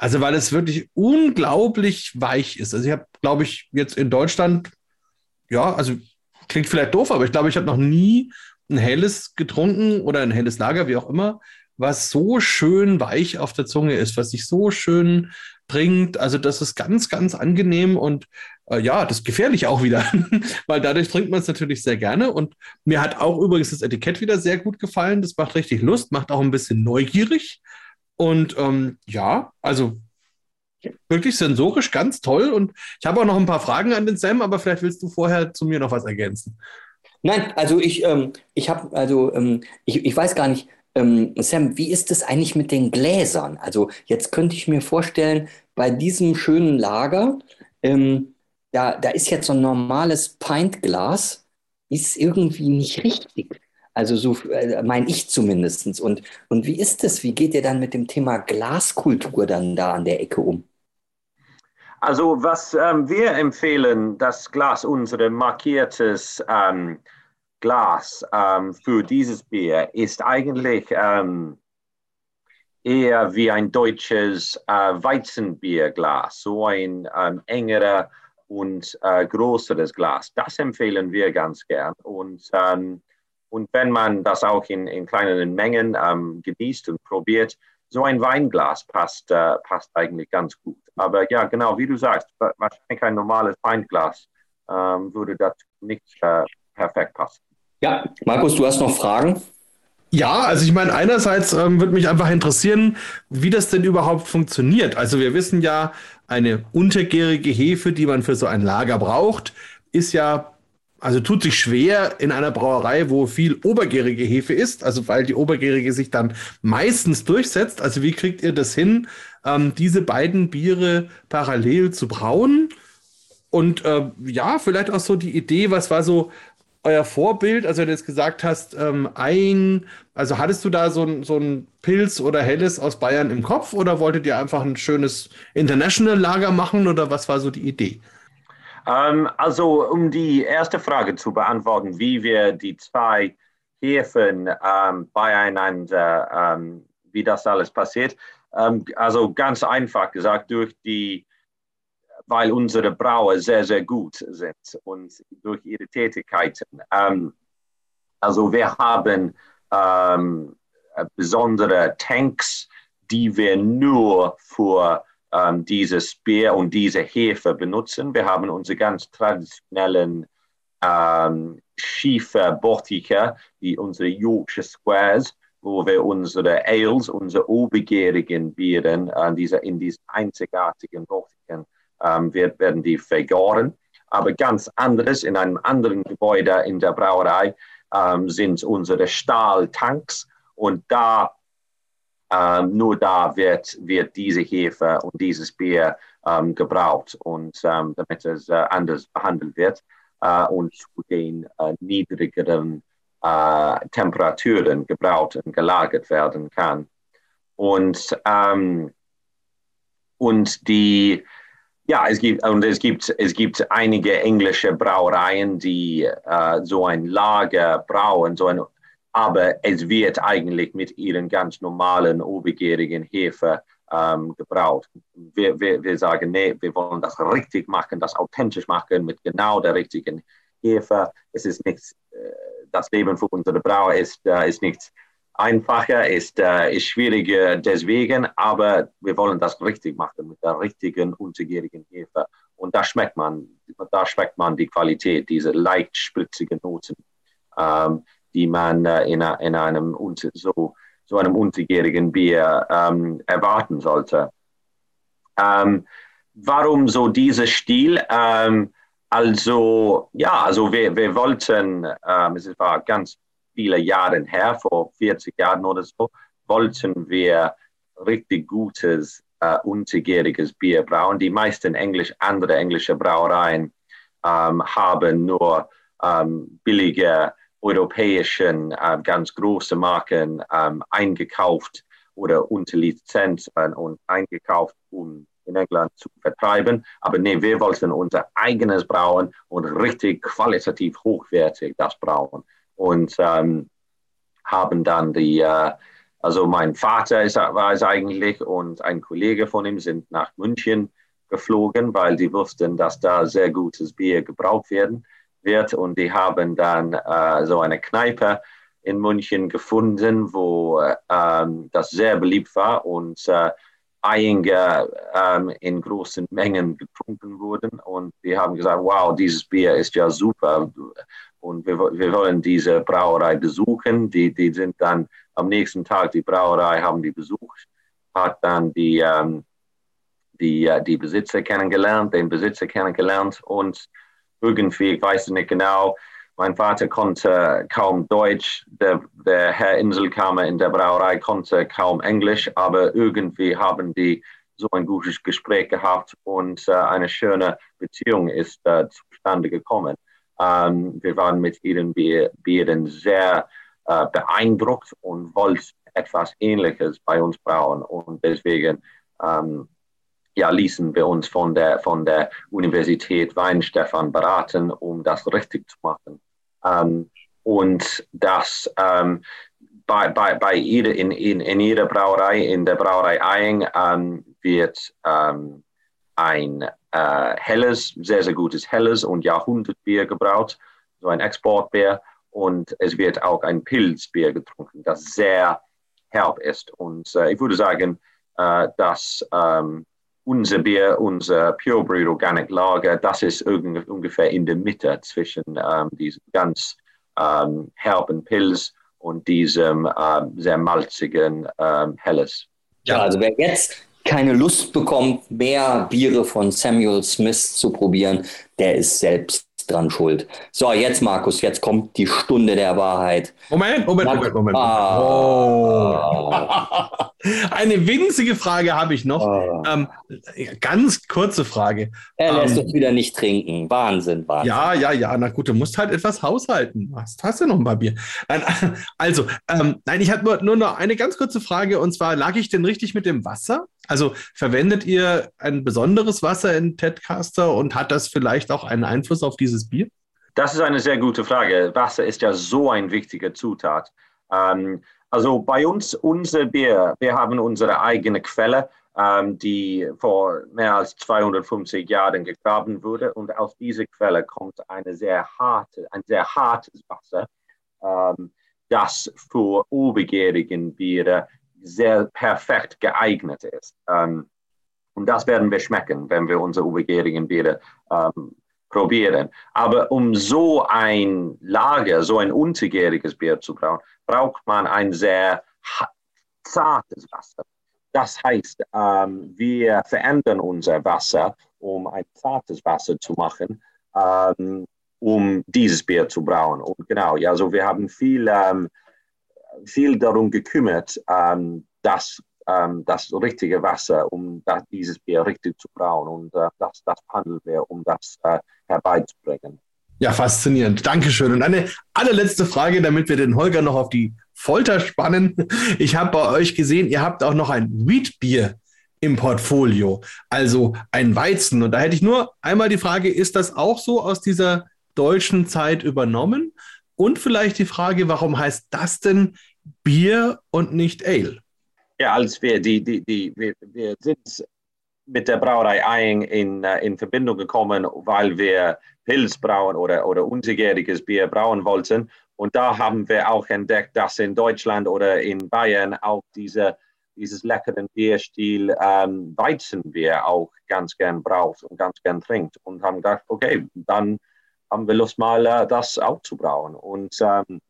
Also, weil es wirklich unglaublich weich ist. Also, ich habe, glaube ich, jetzt in Deutschland, ja, also klingt vielleicht doof, aber ich glaube, ich habe noch nie ein helles getrunken oder ein helles Lager, wie auch immer, was so schön weich auf der Zunge ist, was sich so schön trinkt. Also, das ist ganz, ganz angenehm und äh, ja, das ist gefährlich auch wieder, weil dadurch trinkt man es natürlich sehr gerne. Und mir hat auch übrigens das Etikett wieder sehr gut gefallen. Das macht richtig Lust, macht auch ein bisschen neugierig. Und ähm, ja, also wirklich sensorisch ganz toll. Und ich habe auch noch ein paar Fragen an den Sam, aber vielleicht willst du vorher zu mir noch was ergänzen. Nein, also ich, ähm, ich habe, also ähm, ich, ich weiß gar nicht, ähm, Sam, wie ist es eigentlich mit den Gläsern? Also jetzt könnte ich mir vorstellen, bei diesem schönen Lager, ähm, da, da ist jetzt so ein normales Pintglas, ist irgendwie nicht richtig. Also so äh, meine ich zumindest. Und, und wie ist das? Wie geht ihr dann mit dem Thema Glaskultur dann da an der Ecke um? Also was ähm, wir empfehlen, das Glas, unser markiertes ähm, Glas ähm, für dieses Bier ist eigentlich ähm, eher wie ein deutsches äh, Weizenbierglas, so ein ähm, engerer und äh, größeres Glas. Das empfehlen wir ganz gern. Und, ähm, und wenn man das auch in, in kleineren Mengen ähm, genießt und probiert, so ein Weinglas passt, äh, passt eigentlich ganz gut. Aber ja, genau, wie du sagst, wahrscheinlich ein normales Weinglas ähm, würde dazu nicht äh, perfekt passen. Ja, Markus, du hast noch Fragen? Ja, also ich meine, einerseits ähm, würde mich einfach interessieren, wie das denn überhaupt funktioniert. Also wir wissen ja, eine untergärige Hefe, die man für so ein Lager braucht, ist ja, also tut sich schwer in einer Brauerei, wo viel obergärige Hefe ist, also weil die obergärige sich dann meistens durchsetzt. Also wie kriegt ihr das hin, ähm, diese beiden Biere parallel zu brauen? Und äh, ja, vielleicht auch so die Idee, was war so euer Vorbild, also wenn du jetzt gesagt hast, ähm, ein, also hattest du da so ein, so ein Pilz oder Helles aus Bayern im Kopf oder wolltet ihr einfach ein schönes International-Lager machen oder was war so die Idee? Ähm, also um die erste Frage zu beantworten, wie wir die zwei Häfen ähm, beieinander, ähm, wie das alles passiert. Ähm, also ganz einfach gesagt, durch die weil unsere Brauer sehr, sehr gut sind und durch ihre Tätigkeiten. Ähm, also wir haben ähm, besondere Tanks, die wir nur für dieses Bier und diese Hefe benutzen. Wir haben unsere ganz traditionellen ähm, Schieferbottiche, die unsere Yorkshire Squares, wo wir unsere Ales, unsere obergärigen Bieren äh, diese, in diesen einzigartigen Bottichen ähm, werden die vergoren. Aber ganz anderes, in einem anderen Gebäude in der Brauerei ähm, sind unsere Stahltanks und da, ähm, nur da wird, wird diese Hefe und dieses Bier ähm, gebraucht und ähm, damit es äh, anders behandelt wird äh, und zu den äh, niedrigeren äh, Temperaturen gebraucht und gelagert werden kann. Und, ähm, und die, ja, es gibt, und es gibt, es gibt einige englische Brauereien, die äh, so ein Lager brauen, so ein, aber es wird eigentlich mit ihren ganz normalen, obergärigen Hefe ähm, gebraut. Wir, wir, wir sagen, nee, wir wollen das richtig machen, das authentisch machen mit genau der richtigen Hefe. Es ist nichts, äh, das Leben für unsere Brauer ist, äh, ist nichts einfacher, ist, äh, ist schwieriger deswegen, aber wir wollen das richtig machen mit der richtigen untergärigen Hefe. Und da schmeckt man, da schmeckt man die Qualität, diese leicht spritzigen Noten, ähm, die man äh, in, in, einem so, so einem untergärigen Bier ähm, erwarten sollte. Ähm, warum so dieser Stil? Ähm, also, ja, also wir, wir wollten, ähm, es war ganz viele Jahre her, vor 40 Jahren oder so, wollten wir richtig gutes, äh, untergäriges Bier brauen. Die meisten Englisch, andere englische Brauereien ähm, haben nur ähm, billige europäischen, äh, ganz große Marken ähm, eingekauft oder unter Lizenz äh, und eingekauft, um in England zu vertreiben. Aber nee, wir wollten unser eigenes brauen und richtig qualitativ hochwertig das brauen und ähm, haben dann die, äh, also mein Vater ist, war es eigentlich und ein Kollege von ihm sind nach München geflogen, weil die wussten, dass da sehr gutes Bier gebraucht werden wird und die haben dann äh, so eine Kneipe in München gefunden, wo ähm, das sehr beliebt war und äh, einige ähm, in großen Mengen getrunken wurden und wir haben gesagt, wow, dieses Bier ist ja super und wir, wir wollen diese Brauerei besuchen. Die, die sind dann am nächsten Tag, die Brauerei haben die besucht, hat dann die, ähm, die, äh, die Besitzer kennengelernt, den Besitzer kennengelernt und irgendwie, ich weiß nicht genau, mein Vater konnte kaum Deutsch, der, der Herr Inselkammer in der Brauerei konnte kaum Englisch, aber irgendwie haben die so ein gutes Gespräch gehabt und äh, eine schöne Beziehung ist äh, zustande gekommen. Ähm, wir waren mit ihren Bieren sehr äh, beeindruckt und wollten etwas Ähnliches bei uns brauen. Und deswegen ähm, ja, ließen wir uns von der, von der Universität Weinstefan beraten, um das richtig zu machen. Ähm, und das ähm, bei, bei, bei jeder, in, in, in jeder Brauerei, in der Brauerei Eying, ähm, wird ähm, ein äh, helles, sehr, sehr gutes helles und Jahrhundertbier gebraut, so ein Exportbier. Und es wird auch ein Pilzbier getrunken, das sehr herb ist. Und äh, ich würde sagen, äh, dass ähm, unser Bier, unser Pure Brewed Organic Lager, das ist ungefähr in der Mitte zwischen ähm, diesem ganz ähm, herben Pilz und diesem ähm, sehr malzigen ähm, Helles. Ja, also wer jetzt keine Lust bekommt, mehr Biere von Samuel Smith zu probieren, der ist selbst dran schuld. So, jetzt Markus, jetzt kommt die Stunde der Wahrheit. Moment, Moment, Moment, Moment. Ah. Oh. Eine winzige Frage habe ich noch. Oh. Ähm, ganz kurze Frage. Er lässt ähm, uns wieder nicht trinken. Wahnsinn, Wahnsinn. Ja, ja, ja. Na gut, du musst halt etwas haushalten. Hast, hast du noch ein paar Bier? Also, ähm, nein, ich habe nur, nur noch eine ganz kurze Frage. Und zwar, lag ich denn richtig mit dem Wasser? Also verwendet ihr ein besonderes Wasser in Tedcaster und hat das vielleicht auch einen Einfluss auf dieses Bier? Das ist eine sehr gute Frage. Wasser ist ja so ein wichtiger Zutat. Ähm, also bei uns, unser Bier, wir haben unsere eigene Quelle, ähm, die vor mehr als 250 Jahren gegraben wurde. Und aus dieser Quelle kommt eine sehr harte, ein sehr hartes Wasser, ähm, das für obergärigen Biere sehr perfekt geeignet ist. Ähm, und das werden wir schmecken, wenn wir unsere obergärigen Biere ähm, probieren. Aber um so ein Lager, so ein untergäriges Bier zu brauen, braucht man ein sehr zartes Wasser. Das heißt, ähm, wir verändern unser Wasser, um ein zartes Wasser zu machen, ähm, um dieses Bier zu brauen. Und genau, ja, also wir haben viel ähm, viel darum gekümmert, ähm, dass ähm, das richtige Wasser, um das, dieses Bier richtig zu brauen. Und äh, das, das handeln um das äh, herbeizubringen. Ja, faszinierend. Dankeschön. Und eine allerletzte Frage, damit wir den Holger noch auf die Folter spannen. Ich habe bei euch gesehen, ihr habt auch noch ein Wheatbier im Portfolio, also ein Weizen. Und da hätte ich nur einmal die Frage, ist das auch so aus dieser deutschen Zeit übernommen? Und vielleicht die Frage, warum heißt das denn Bier und nicht Ale? Ja, als wir, die, die, die, wir, wir sind mit der Brauerei Eying in, äh, in Verbindung gekommen, weil wir Pilz brauen oder, oder untergäriges Bier brauen wollten. Und da haben wir auch entdeckt, dass in Deutschland oder in Bayern auch diese, dieses leckeren Bierstil ähm, Weizenbier auch ganz gern braucht und ganz gern trinkt. Und haben gedacht, okay, dann haben wir Lust mal äh, das aufzubrauen. Und ähm,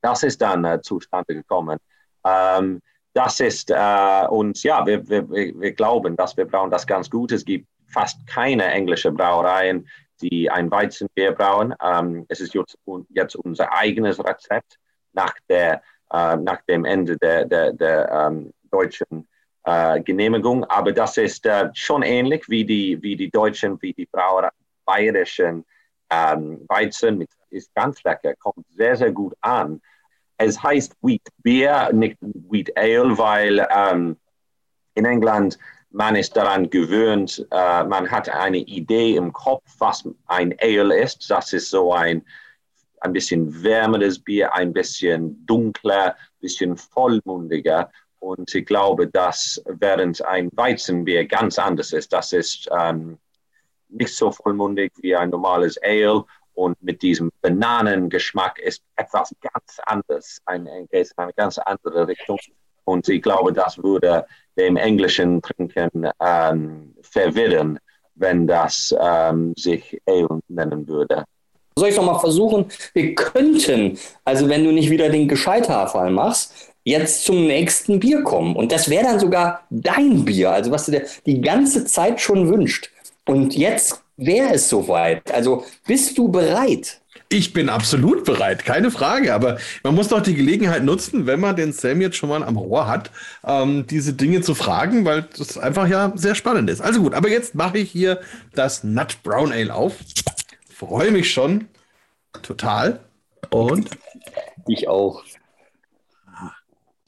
das ist dann äh, zustande gekommen. Ähm, das ist äh, und ja, wir, wir, wir glauben, dass wir brauchen das ganz gut. Es gibt fast keine englische Brauereien, die ein Weizenbier brauen. Ähm, es ist jetzt, jetzt, unser eigenes Rezept nach, der, äh, nach dem Ende der, der, der ähm, deutschen äh, Genehmigung. Aber das ist äh, schon ähnlich wie die, wie die deutschen, wie die Brauer bayerischen ähm, Weizen mit, ist ganz lecker, kommt sehr, sehr gut an. Es heißt Wheat Beer, nicht Wheat Ale, weil ähm, in England man ist daran gewöhnt, äh, man hat eine Idee im Kopf, was ein Ale ist. Das ist so ein, ein bisschen wärmeres Bier, ein bisschen dunkler, ein bisschen vollmundiger. Und ich glaube, dass während ein Weizenbier ganz anders ist, das ist ähm, nicht so vollmundig wie ein normales Ale und mit diesem Bananengeschmack ist etwas ganz anderes, ein, geht in eine ganz andere Richtung. Und ich glaube, das würde dem englischen Trinken ähm, verwirren, wenn das ähm, sich Ale nennen würde. Soll ich es nochmal versuchen? Wir könnten, also wenn du nicht wieder den Gescheithaarfall machst, jetzt zum nächsten Bier kommen. Und das wäre dann sogar dein Bier, also was du dir die ganze Zeit schon wünscht. Und jetzt wäre es soweit. Also bist du bereit? Ich bin absolut bereit, keine Frage. Aber man muss doch die Gelegenheit nutzen, wenn man den Sam jetzt schon mal am Rohr hat, ähm, diese Dinge zu fragen, weil das einfach ja sehr spannend ist. Also gut, aber jetzt mache ich hier das Nut Brown Ale auf. Freue mich schon total. Und ich auch.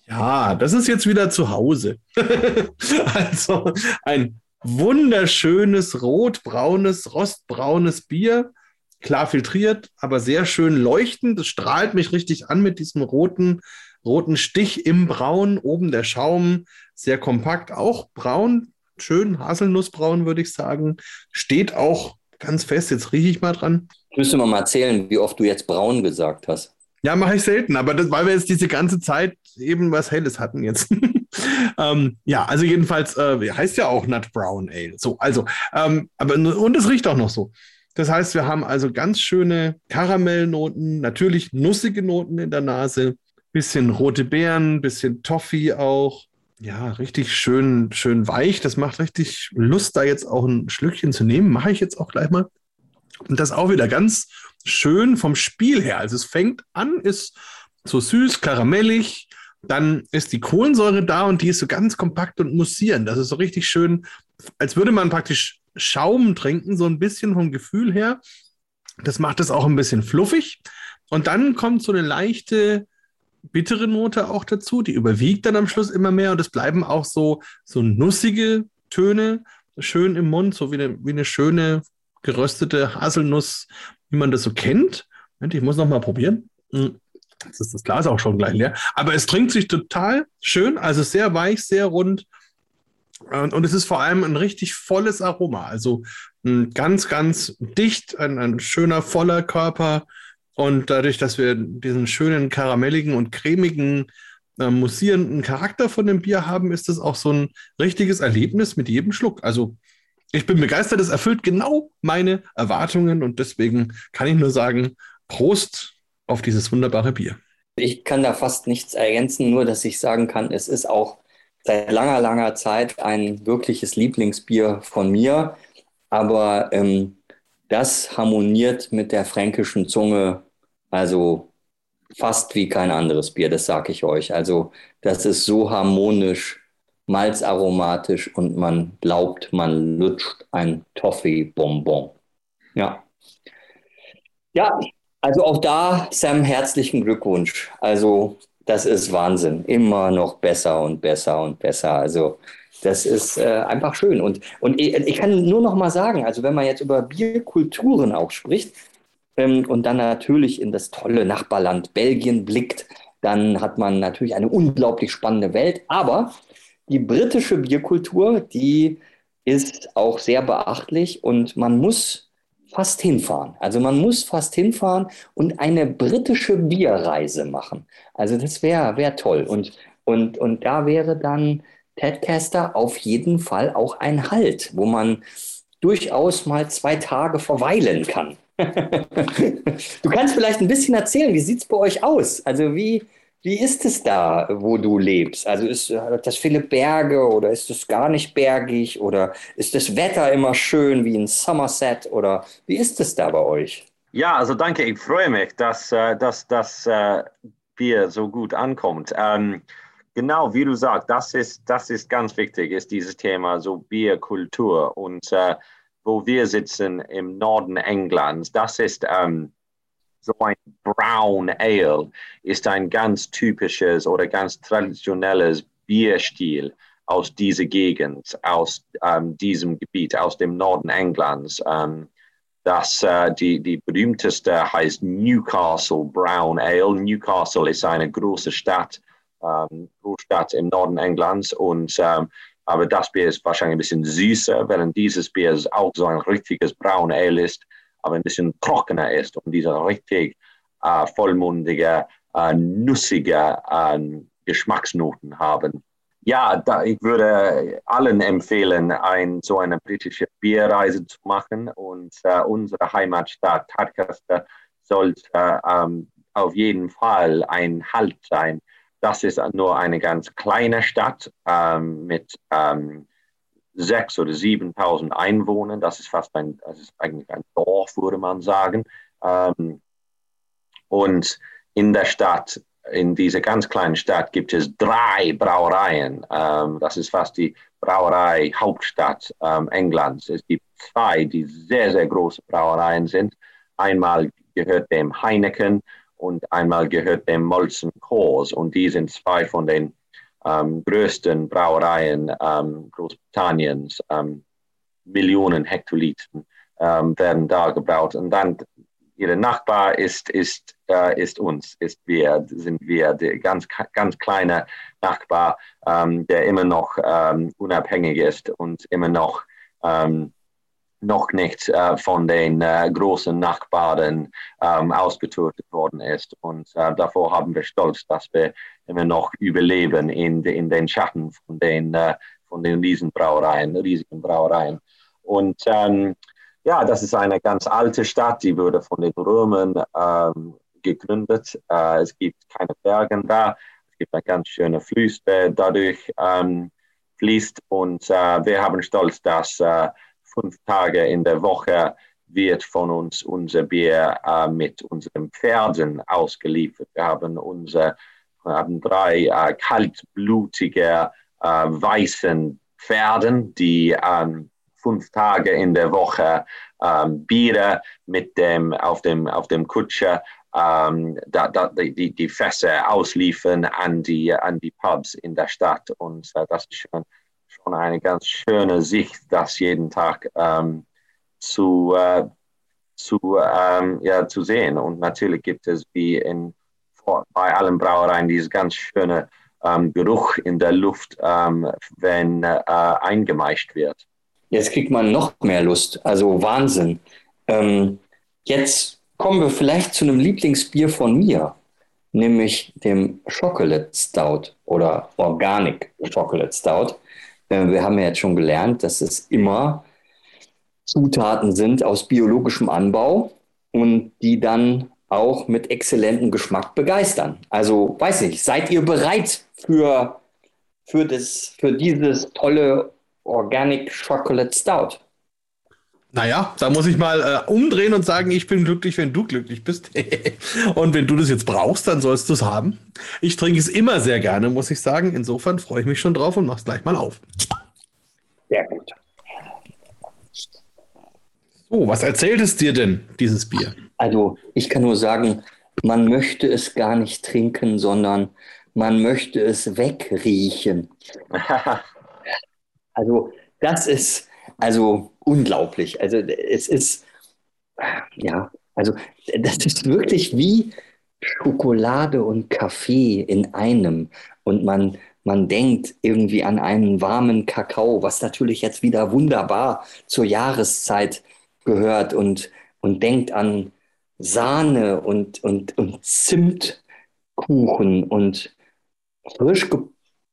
Ja, das ist jetzt wieder zu Hause. also ein wunderschönes rotbraunes, rostbraunes Bier. Klar filtriert, aber sehr schön leuchtend. Das strahlt mich richtig an mit diesem roten, roten Stich im Braun. Oben der Schaum, sehr kompakt, auch braun. schön Haselnussbraun, würde ich sagen. Steht auch ganz fest, jetzt rieche ich mal dran. Müssen wir mal erzählen, wie oft du jetzt braun gesagt hast. Ja, mache ich selten, aber das, weil wir jetzt diese ganze Zeit eben was Helles hatten jetzt. ähm, ja, also jedenfalls äh, heißt ja auch Nut Brown Ale. So, also, ähm, aber und es riecht auch noch so. Das heißt, wir haben also ganz schöne Karamellnoten, natürlich nussige Noten in der Nase, bisschen rote Beeren, bisschen Toffee auch. Ja, richtig schön, schön weich. Das macht richtig Lust, da jetzt auch ein Schlückchen zu nehmen. Mache ich jetzt auch gleich mal. Und das auch wieder ganz schön vom Spiel her. Also es fängt an, ist so süß, karamellig, dann ist die Kohlensäure da und die ist so ganz kompakt und mussierend. Das ist so richtig schön, als würde man praktisch Schaum trinken, so ein bisschen vom Gefühl her. Das macht es auch ein bisschen fluffig. Und dann kommt so eine leichte bittere Note auch dazu, die überwiegt dann am Schluss immer mehr und es bleiben auch so, so nussige Töne schön im Mund, so wie eine, wie eine schöne geröstete Haselnuss, wie man das so kennt. Ich muss noch mal probieren. Hm, jetzt ist das Glas auch schon gleich leer. Aber es trinkt sich total schön, also sehr weich, sehr rund. Und, es ist vor allem ein richtig volles Aroma. Also ganz, ganz dicht, ein, ein schöner, voller Körper. Und dadurch, dass wir diesen schönen karamelligen und cremigen, äh, mussierenden Charakter von dem Bier haben, ist es auch so ein richtiges Erlebnis mit jedem Schluck. Also ich bin begeistert, es erfüllt genau meine Erwartungen und deswegen kann ich nur sagen, Prost auf dieses wunderbare Bier. Ich kann da fast nichts ergänzen, nur dass ich sagen kann, es ist auch seit langer, langer Zeit ein wirkliches Lieblingsbier von mir. Aber ähm, das harmoniert mit der fränkischen Zunge, also fast wie kein anderes Bier, das sage ich euch. Also das ist so harmonisch, malzaromatisch und man glaubt, man lutscht ein Toffee-Bonbon. Ja. Ja, also auch da, Sam, herzlichen Glückwunsch. Also das ist Wahnsinn. Immer noch besser und besser und besser. Also das ist äh, einfach schön. Und, und ich, ich, kann nur noch mal sagen, also wenn man jetzt über Bierkulturen auch spricht ähm, und dann natürlich in das tolle Nachbarland Belgien blickt, dann hat man natürlich eine unglaublich spannende Welt. Aber die britische Bierkultur, die ist auch sehr beachtlich und man muss fast hinfahren. Also man muss fast hinfahren und eine britische Bierreise machen. Also das wäre wär toll. Und, und, und da wäre dann Tedcaster auf jeden Fall auch ein Halt, wo man durchaus mal zwei Tage verweilen kann. du kannst vielleicht ein bisschen erzählen, wie sieht es bei euch aus? Also wie, wie ist es da, wo du lebst? Also ist das viele Berge oder ist es gar nicht bergig oder ist das Wetter immer schön wie in Somerset oder wie ist es da bei euch? Ja, also danke, ich freue mich, dass, äh, dass das äh, Bier so gut ankommt. Ähm, genau, wie du sagst, das ist, das ist ganz wichtig, ist dieses Thema so Bierkultur und äh, wo wir sitzen im Norden Englands, das ist ähm, so ein Brown Ale ist ein ganz typisches oder ganz traditionelles Bierstil aus dieser Gegend, aus ähm, diesem Gebiet, aus dem Norden Englands. Ähm, das, äh, die, die berühmteste heißt Newcastle Brown Ale. Newcastle ist eine große Stadt, ähm, Großstadt im Norden Englands und ähm, aber das Bier ist wahrscheinlich ein bisschen süßer, während dieses Bier auch so ein richtiges Brown Ale ist aber ein bisschen trockener ist und diese richtig äh, vollmundige, äh, nussige äh, Geschmacksnoten haben. Ja, da, ich würde allen empfehlen, ein, so eine britische Bierreise zu machen und äh, unsere Heimatstadt Tadcaster sollte ähm, auf jeden Fall ein Halt sein. Das ist nur eine ganz kleine Stadt ähm, mit ähm, sechs oder 7.000 Einwohner. Das ist fast ein, das ist eigentlich ein Dorf, würde man sagen. Ähm, und in der Stadt, in dieser ganz kleinen Stadt, gibt es drei Brauereien. Ähm, das ist fast die Brauerei Hauptstadt ähm, Englands. Es gibt zwei, die sehr, sehr große Brauereien sind. Einmal gehört dem Heineken und einmal gehört dem Molson Coors. Und die sind zwei von den größten Brauereien Großbritanniens, Millionen Hektolitern werden da gebraut. Und dann ihre Nachbar ist, ist, äh, ist uns, ist wir, sind wir, der ganz, ganz kleine Nachbar, ähm, der immer noch ähm, unabhängig ist und immer noch, ähm, noch nicht äh, von den äh, großen Nachbarn ähm, ausgetötet worden ist. Und äh, davor haben wir Stolz, dass wir immer noch überleben in, in den Schatten von den, von den Riesenbrauereien, riesigen Brauereien. Und ähm, ja, das ist eine ganz alte Stadt, die wurde von den Römern ähm, gegründet. Es gibt keine Berge da. Es gibt eine ganz schöne Fluss, der dadurch fließt. Und äh, wir haben stolz, dass fünf Tage in der Woche wird von uns unser Bier äh, mit unseren Pferden ausgeliefert. Wir haben, unsere, wir haben drei äh, kaltblutige äh, weißen Pferden, die ähm, fünf Tage in der Woche ähm, Biere mit dem, auf dem, auf dem Kutscher ähm, da, da, die, die Fässer ausliefern an die, an die Pubs in der Stadt. Und äh, das ist schon, schon eine ganz schöne Sicht, das jeden Tag ähm, zu, äh, zu, ähm, ja, zu sehen. Und natürlich gibt es wie in, bei allen Brauereien dieses ganz schöne ähm, Geruch in der Luft, ähm, wenn äh, eingemeischt wird. Jetzt kriegt man noch mehr Lust. Also Wahnsinn. Ähm, jetzt kommen wir vielleicht zu einem Lieblingsbier von mir, nämlich dem Chocolate Stout oder Organic Chocolate Stout. Äh, wir haben ja jetzt schon gelernt, dass es immer Zutaten sind aus biologischem Anbau und die dann auch mit exzellentem Geschmack begeistern. Also weiß ich, seid ihr bereit für, für, das, für dieses tolle Organic Chocolate Stout. Naja, da muss ich mal äh, umdrehen und sagen, ich bin glücklich, wenn du glücklich bist. und wenn du das jetzt brauchst, dann sollst du es haben. Ich trinke es immer sehr gerne, muss ich sagen. Insofern freue ich mich schon drauf und mach's gleich mal auf. Sehr gut. So, was erzählt es dir denn, dieses Bier? Also, ich kann nur sagen, man möchte es gar nicht trinken, sondern man möchte es wegriechen. Also das ist also unglaublich. Also es ist, ja, also das ist wirklich wie Schokolade und Kaffee in einem. Und man, man denkt irgendwie an einen warmen Kakao, was natürlich jetzt wieder wunderbar zur Jahreszeit gehört und, und denkt an Sahne und, und, und Zimtkuchen und frisch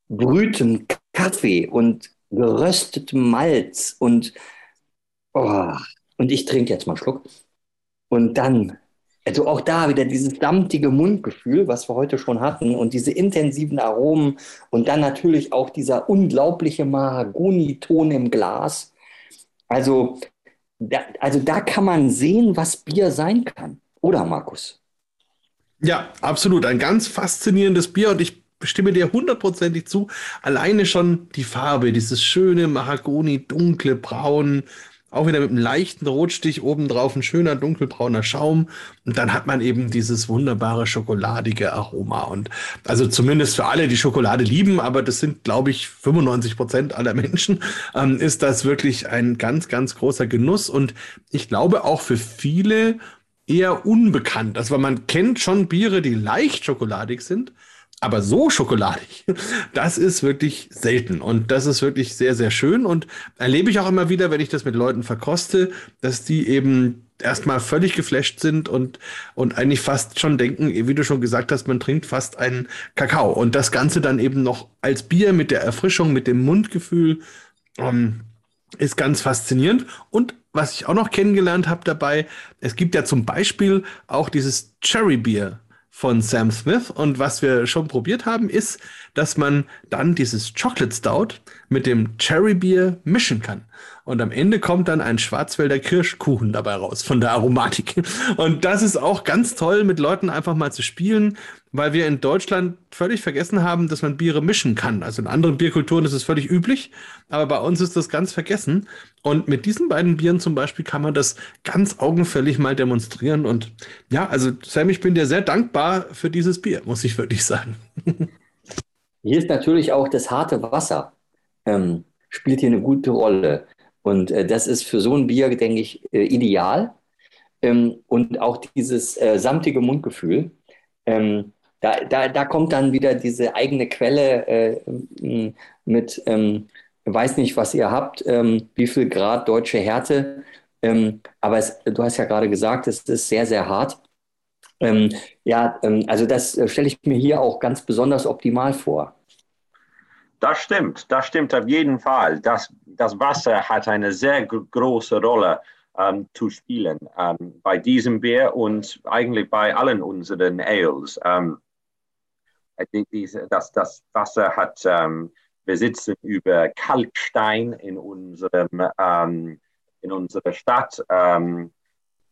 gebrühten Kaffee und geröstetem Malz und, oh, und ich trinke jetzt mal einen Schluck. Und dann, also auch da wieder dieses samtige Mundgefühl, was wir heute schon hatten, und diese intensiven Aromen und dann natürlich auch dieser unglaubliche Mahagoni-Ton im Glas. Also da, also da kann man sehen, was Bier sein kann. Oder, Markus? Ja, absolut. Ein ganz faszinierendes Bier und ich stimme dir hundertprozentig zu. Alleine schon die Farbe, dieses schöne Mahagoni, dunkle Braun, auch wieder mit einem leichten Rotstich obendrauf, ein schöner dunkelbrauner Schaum. Und dann hat man eben dieses wunderbare schokoladige Aroma. Und also zumindest für alle, die Schokolade lieben, aber das sind, glaube ich, 95 Prozent aller Menschen, ähm, ist das wirklich ein ganz, ganz großer Genuss. Und ich glaube auch für viele eher unbekannt. Also man kennt schon Biere, die leicht schokoladig sind. Aber so schokoladig, das ist wirklich selten. Und das ist wirklich sehr, sehr schön. Und erlebe ich auch immer wieder, wenn ich das mit Leuten verkoste, dass die eben erstmal völlig geflasht sind und, und eigentlich fast schon denken, wie du schon gesagt hast, man trinkt fast einen Kakao. Und das Ganze dann eben noch als Bier mit der Erfrischung, mit dem Mundgefühl, ähm, ist ganz faszinierend. Und was ich auch noch kennengelernt habe dabei, es gibt ja zum Beispiel auch dieses Cherry Beer von Sam Smith. Und was wir schon probiert haben, ist, dass man dann dieses Chocolate Stout mit dem Cherry Beer mischen kann. Und am Ende kommt dann ein Schwarzwälder Kirschkuchen dabei raus von der Aromatik. Und das ist auch ganz toll, mit Leuten einfach mal zu spielen, weil wir in Deutschland völlig vergessen haben, dass man Biere mischen kann. Also in anderen Bierkulturen ist es völlig üblich, aber bei uns ist das ganz vergessen. Und mit diesen beiden Bieren zum Beispiel kann man das ganz augenfällig mal demonstrieren. Und ja, also Sam, ich bin dir sehr dankbar für dieses Bier, muss ich wirklich sagen. Hier ist natürlich auch das harte Wasser, ähm, spielt hier eine gute Rolle. Und äh, das ist für so ein Bier, denke ich, äh, ideal. ähm, und auch dieses äh, samtige Mundgefühl. Ähm, da, da, da kommt dann wieder diese eigene Quelle äh, mit, ähm, weiß nicht, was ihr habt, ähm, wie viel Grad deutsche Härte. Ähm, aber es, du hast ja gerade gesagt, es ist sehr, sehr hart. Ähm, ja, ähm, also das äh, stelle ich mir hier auch ganz besonders optimal vor. Das stimmt, das stimmt auf jeden Fall. Das, das Wasser hat eine sehr große Rolle ähm, zu spielen ähm, bei diesem Bier und eigentlich bei allen unseren Ales. Ähm, diese, das, das Wasser hat, ähm, wir sitzen über Kalkstein in, unserem, ähm, in unserer Stadt ähm,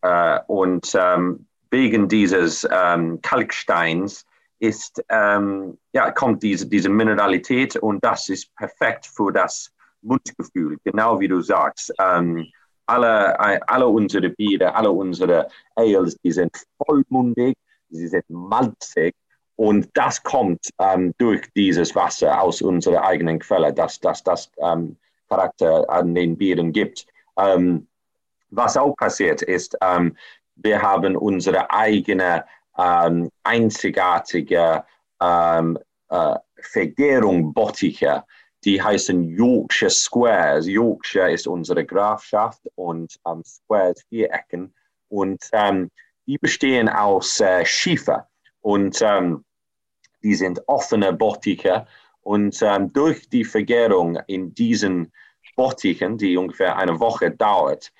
äh, und ähm, wegen dieses ähm, Kalksteins ist, ähm, ja, kommt diese, diese Mineralität und das ist perfekt für das Mundgefühl, genau wie du sagst. Ähm, alle, alle unsere Biere, alle unsere Ales, die sind vollmundig, sie sind malzig und das kommt ähm, durch dieses Wasser aus unserer eigenen Quelle, dass das, das ähm, Charakter an den Bieren gibt. Ähm, was auch passiert ist, ähm, wir haben unsere eigene ähm, einzigartige ähm, äh, Vergärung Bottiche, die heißen Yorkshire Squares. Yorkshire ist unsere Grafschaft und Squares Vierecken. Und die bestehen aus äh, Schiefer. Und die sind offene Bottiche. Und ähm, durch die Vergärung in diesen Bottichen, die ungefähr eine Woche dauert,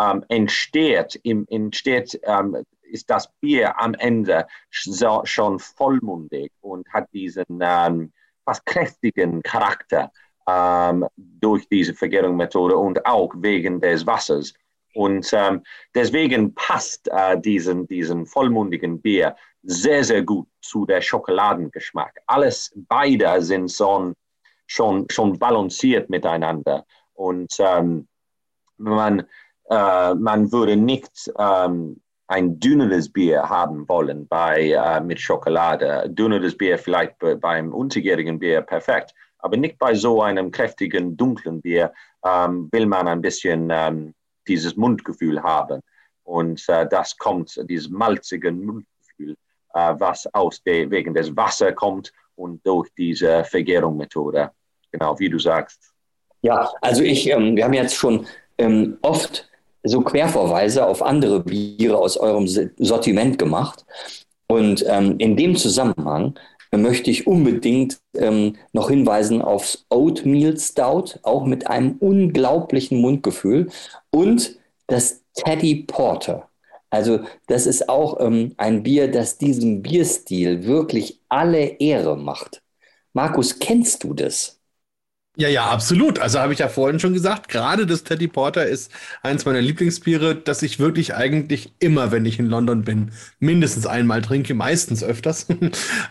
ähm, entsteht, im, entsteht ähm, ist das Bier am Ende so, schon vollmundig und hat diesen ähm, fast kräftigen Charakter ähm, durch diese Vergärungsmethode und auch wegen des Wassers. Und ähm, deswegen passt äh, diesen, diesen vollmundigen Bier sehr, sehr gut zu der Schokoladengeschmack. Alles, beide sind so, schon, schon balanciert miteinander. Und ähm, man, äh, man würde nicht ähm, ein dünneres Bier haben wollen bei, äh, mit Schokolade. Dünneres Bier vielleicht beim unterjährigen Bier perfekt, aber nicht bei so einem kräftigen, dunklen Bier ähm, will man ein bisschen ähm, dieses Mundgefühl haben. Und äh, das kommt, dieses malzige Mundgefühl, äh, was aus der, wegen des Wassers kommt und durch diese Vergärungsmethode. Genau, wie du sagst. Ja, also ich, ähm, wir haben jetzt schon ähm, oft so Querverweise auf andere Biere aus eurem Sortiment gemacht. Und ähm, in dem Zusammenhang möchte ich unbedingt ähm, noch hinweisen aufs Oatmeal Stout, auch mit einem unglaublichen Mundgefühl und das Teddy Porter. Also das ist auch ähm, ein Bier, das diesem Bierstil wirklich alle Ehre macht. Markus, kennst du das? Ja, ja, absolut. Also habe ich ja vorhin schon gesagt, gerade das Teddy Porter ist eins meiner Lieblingsbiere, das ich wirklich eigentlich immer, wenn ich in London bin, mindestens einmal trinke, meistens öfters.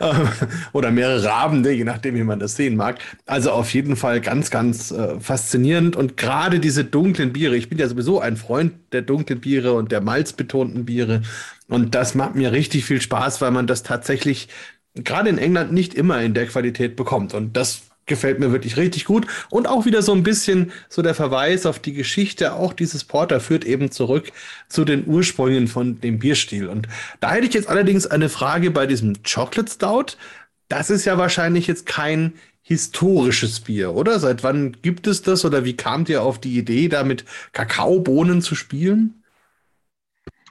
Oder mehrere Abende, je nachdem, wie man das sehen mag. Also auf jeden Fall ganz, ganz äh, faszinierend. Und gerade diese dunklen Biere, ich bin ja sowieso ein Freund der dunklen Biere und der malzbetonten Biere. Und das macht mir richtig viel Spaß, weil man das tatsächlich gerade in England nicht immer in der Qualität bekommt. Und das gefällt mir wirklich richtig gut. Und auch wieder so ein bisschen so der Verweis auf die Geschichte, auch dieses Porter führt eben zurück zu den Ursprüngen von dem Bierstil. Und da hätte ich jetzt allerdings eine Frage bei diesem Chocolate Stout. Das ist ja wahrscheinlich jetzt kein historisches Bier, oder? Seit wann gibt es das oder wie kamt ihr auf die Idee, da mit Kakaobohnen zu spielen?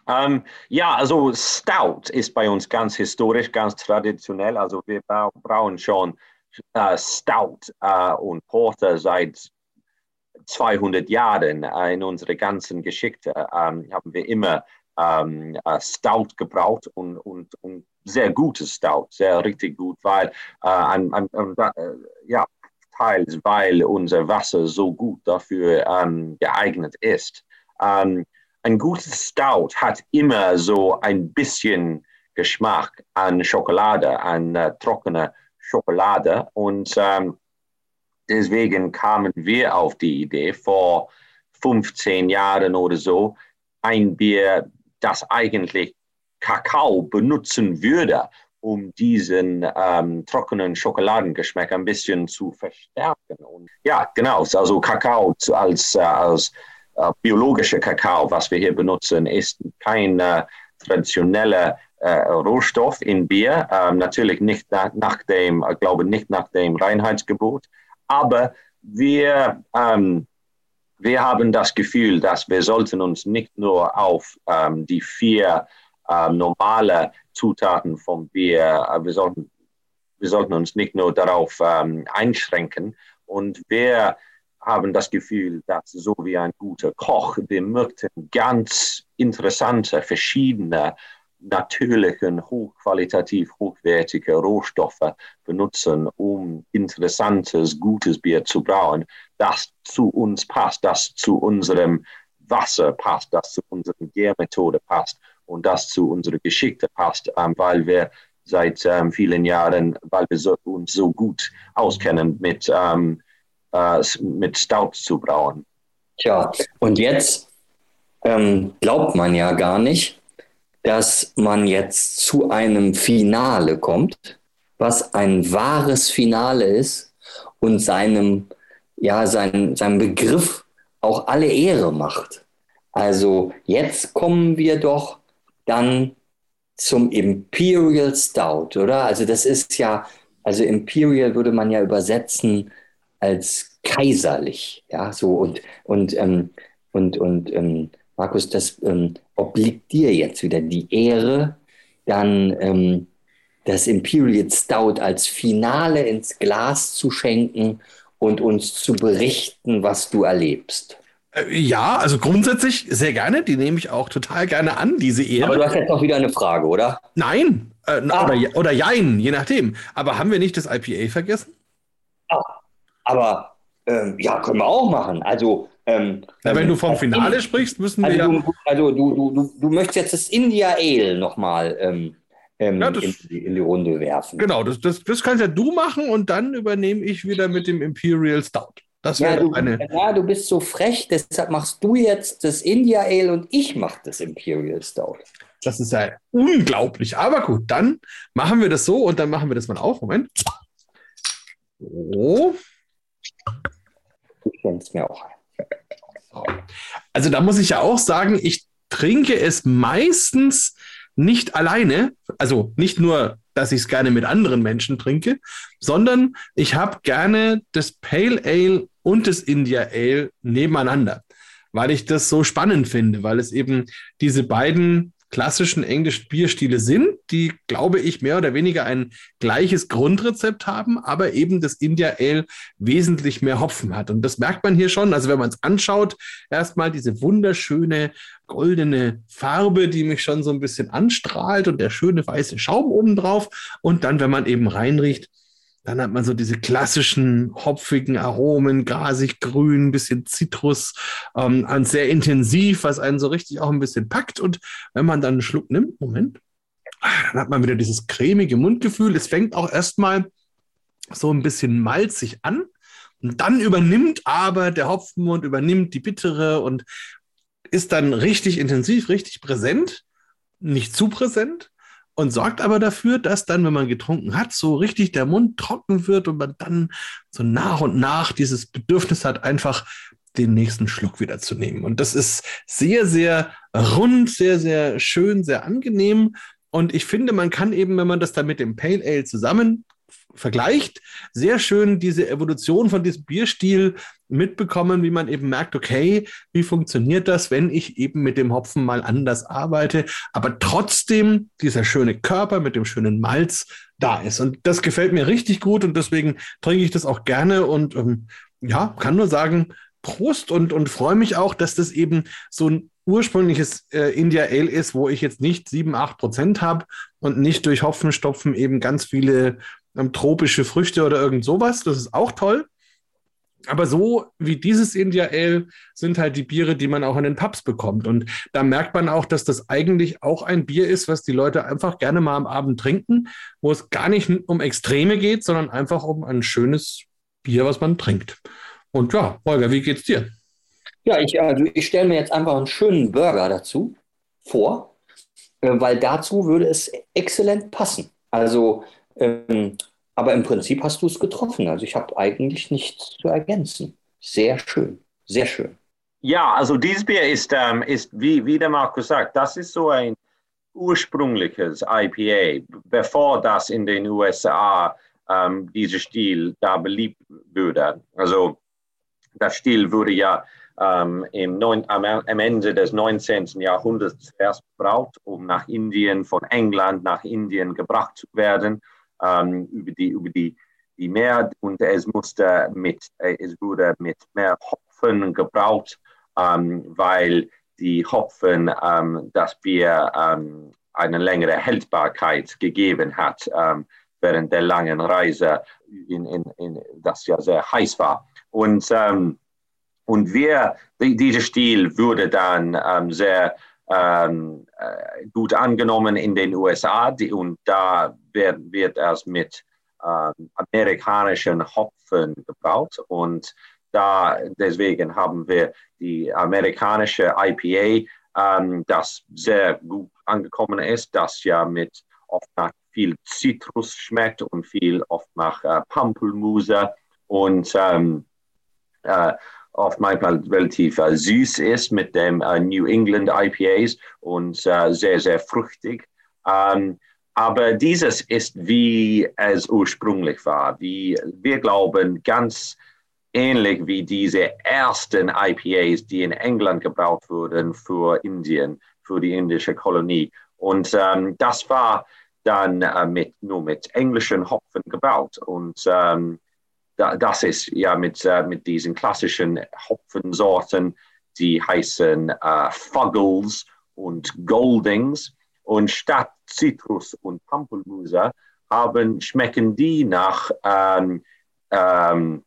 Ähm, ja, also Stout ist bei uns ganz historisch, ganz traditionell. Also wir brauchen schon Stout äh, und Porter seit 200 Jahren äh, in unserer ganzen Geschichte ähm, haben wir immer ähm, äh, Stout gebraucht und, und, und sehr gutes Stout, sehr richtig gut, weil äh, ein, äh, ja, teils weil unser Wasser so gut dafür ähm, geeignet ist. Ähm, ein gutes Stout hat immer so ein bisschen Geschmack an Schokolade, an äh, trockener Schokolade. Und ähm, deswegen kamen wir auf die Idee, vor 15 Jahren oder so, ein Bier, das eigentlich Kakao benutzen würde, um diesen ähm, trockenen Schokoladengeschmack ein bisschen zu verstärken. Und ja, genau, also Kakao als, äh, als äh, biologischer Kakao, was wir hier benutzen, ist kein äh, traditioneller Rohstoff in Bier. Ähm, natürlich nicht nach, nach dem, ich glaube nicht nach dem Reinheitsgebot, aber wir, ähm, wir haben das Gefühl, dass wir sollten uns nicht nur auf ähm, die vier ähm, normale Zutaten vom Bier, äh, wir sollten, wir sollten uns nicht nur darauf ähm, einschränken. Und wir haben das Gefühl, dass so wie ein guter Koch, wir möchten ganz interessante, verschiedene, natürlichen, hochqualitativ hochwertige Rohstoffe benutzen, um interessantes, gutes Bier zu brauen, das zu uns passt, das zu unserem Wasser passt, das zu unserer Gärmethode passt und das zu unserer Geschichte passt, ähm, weil wir seit ähm, vielen Jahren, weil wir so, uns so gut auskennen mit ähm, äh, mit Staub zu brauen. Tja, und jetzt ähm, glaubt man ja gar nicht, dass man jetzt zu einem Finale kommt, was ein wahres Finale ist und seinem, ja, sein, seinem Begriff auch alle Ehre macht. Also jetzt kommen wir doch dann zum Imperial Stout, oder? Also das ist ja, also Imperial würde man ja übersetzen als kaiserlich. Ja, so und, und, ähm, und, und ähm, Markus, das ähm, obliegt dir jetzt wieder die Ehre, dann ähm, das Imperial Stout als Finale ins Glas zu schenken und uns zu berichten, was du erlebst. Äh, ja, also grundsätzlich sehr gerne. Die nehme ich auch total gerne an, diese Ehre. Aber du hast jetzt noch wieder eine Frage, oder? Nein. Äh, ah. oder, oder jein, je nachdem. Aber haben wir nicht das IPA vergessen? Ah. Aber ähm, ja, können wir auch machen. Also, ähm, Na, wenn du vom Finale in, sprichst, müssen also wir ja. Du, also, du, du, du, du möchtest jetzt das India Ale nochmal ähm, ähm, ja, in, in, die Runde werfen. Genau, das, das, das kannst ja du machen und dann übernehme ich wieder mit dem Imperial Stout. Das ja, du, eine... ja, du bist so frech, deshalb machst du jetzt das India Ale und ich mache das Imperial Stout. Das ist ja unglaublich. Aber gut, dann machen wir das so und dann machen wir das mal auf. Moment. So. Ich schenke es mir auch ein. Also da muss ich ja auch sagen, ich trinke es meistens nicht alleine, also nicht nur, dass ich es gerne mit anderen Menschen trinke, sondern ich habe gerne das Pale Ale und das India Ale nebeneinander, weil ich das so spannend finde, weil es eben diese beiden klassischen englischen Bierstile sind, die, glaube ich, mehr oder weniger ein gleiches Grundrezept haben, aber eben das India Ale wesentlich mehr Hopfen hat. Und das merkt man hier schon. Also wenn man es anschaut, erstmal diese wunderschöne goldene Farbe, die mich schon so ein bisschen anstrahlt und der schöne weiße Schaum obendrauf. Und dann, wenn man eben reinriecht, dann hat man so diese klassischen hopfigen Aromen, gasig grün, bisschen Zitrus, ähm, sehr intensiv, was einen so richtig auch ein bisschen packt. Und wenn man dann einen Schluck nimmt, Moment, dann hat man wieder dieses cremige Mundgefühl. Es fängt auch erstmal so ein bisschen malzig an. Und dann übernimmt aber der Hopfenmund, übernimmt die bittere und ist dann richtig intensiv, richtig präsent. Nicht zu präsent, und sorgt aber dafür, dass dann, wenn man getrunken hat, so richtig der Mund trocken wird und man dann so nach und nach dieses Bedürfnis hat, einfach den nächsten Schluck wieder zu nehmen. Und das ist sehr, sehr rund, sehr, sehr schön, sehr angenehm. Und ich finde, man kann eben, wenn man das dann mit dem Pale Ale zusammen vergleicht, sehr schön diese Evolution von diesem Bierstil mitbekommen, wie man eben merkt, okay, wie funktioniert das, wenn ich eben mit dem Hopfen mal anders arbeite, aber trotzdem dieser schöne Körper mit dem schönen Malz da ist. Und das gefällt mir richtig gut und deswegen trinke ich das auch gerne und ähm, ja, kann nur sagen, Prost und, und freue mich auch, dass das eben so ein ursprüngliches äh, India Ale ist, wo ich jetzt nicht 7, 8 Prozent habe und nicht durch Hopfenstopfen eben ganz viele tropische Früchte oder irgend sowas. Das ist auch toll. Aber so wie dieses India Ale sind halt die Biere, die man auch in den Pubs bekommt. Und da merkt man auch, dass das eigentlich auch ein Bier ist, was die Leute einfach gerne mal am Abend trinken, wo es gar nicht um Extreme geht, sondern einfach um ein schönes Bier, was man trinkt. Und ja, Holger, wie geht's dir? Ja, ich, also ich stelle mir jetzt einfach einen schönen Burger dazu vor, äh, weil dazu würde es exzellent passen. Also ähm, aber im Prinzip hast du es getroffen. Also ich habe eigentlich nichts zu ergänzen. Sehr schön, sehr schön. Ja, also dieses Bier ist, ähm, ist wie, wie der Markus sagt, das ist so ein ursprüngliches IPA, bevor das in den USA ähm, dieser Stil da beliebt würde. Also der Stil wurde ja ähm, im neun, am, am, Ende des 19. Jahrhunderts zuerst gebraucht, um nach Indien, von England nach Indien gebracht zu werden, ähm, über die, über die, die Meer und es musste mit, äh, es wurde mit mehr Hopfen gebraucht, ähm, weil die Hopfen ähm, das Bier ähm, eine längere Haltbarkeit gegeben hat ähm, während der langen Reise, in, in, in, das ja sehr heiß war. Und, ähm, und wir, die, dieser Stil wurde dann sehr ähm, äh, gut angenommen in den USA die, und da wird, wird es mit ähm, amerikanischen Hopfen gebaut. Und da deswegen haben wir die amerikanische IPA, ähm, das sehr gut angekommen ist, das ja mit oft nach viel Zitrus schmeckt und viel oft nach äh, Pampelmuse. Und ähm, äh, oft manchmal relativ äh, süß ist mit dem äh, New England IPAs und äh, sehr, sehr fruchtig. Ähm, aber dieses ist, wie es ursprünglich war. Wie wir glauben, ganz ähnlich wie diese ersten IPAs, die in England gebraucht wurden für Indien, für die indische Kolonie. Und ähm, das war dann äh, mit, nur mit englischen Hopfen gebaut. Und ähm, das ist ja mit, äh, mit diesen klassischen Hopfensorten, die heißen äh, Fuggles und Goldings. Und statt Zitrus und Pampelmuse haben, schmecken die nach, ähm, ähm,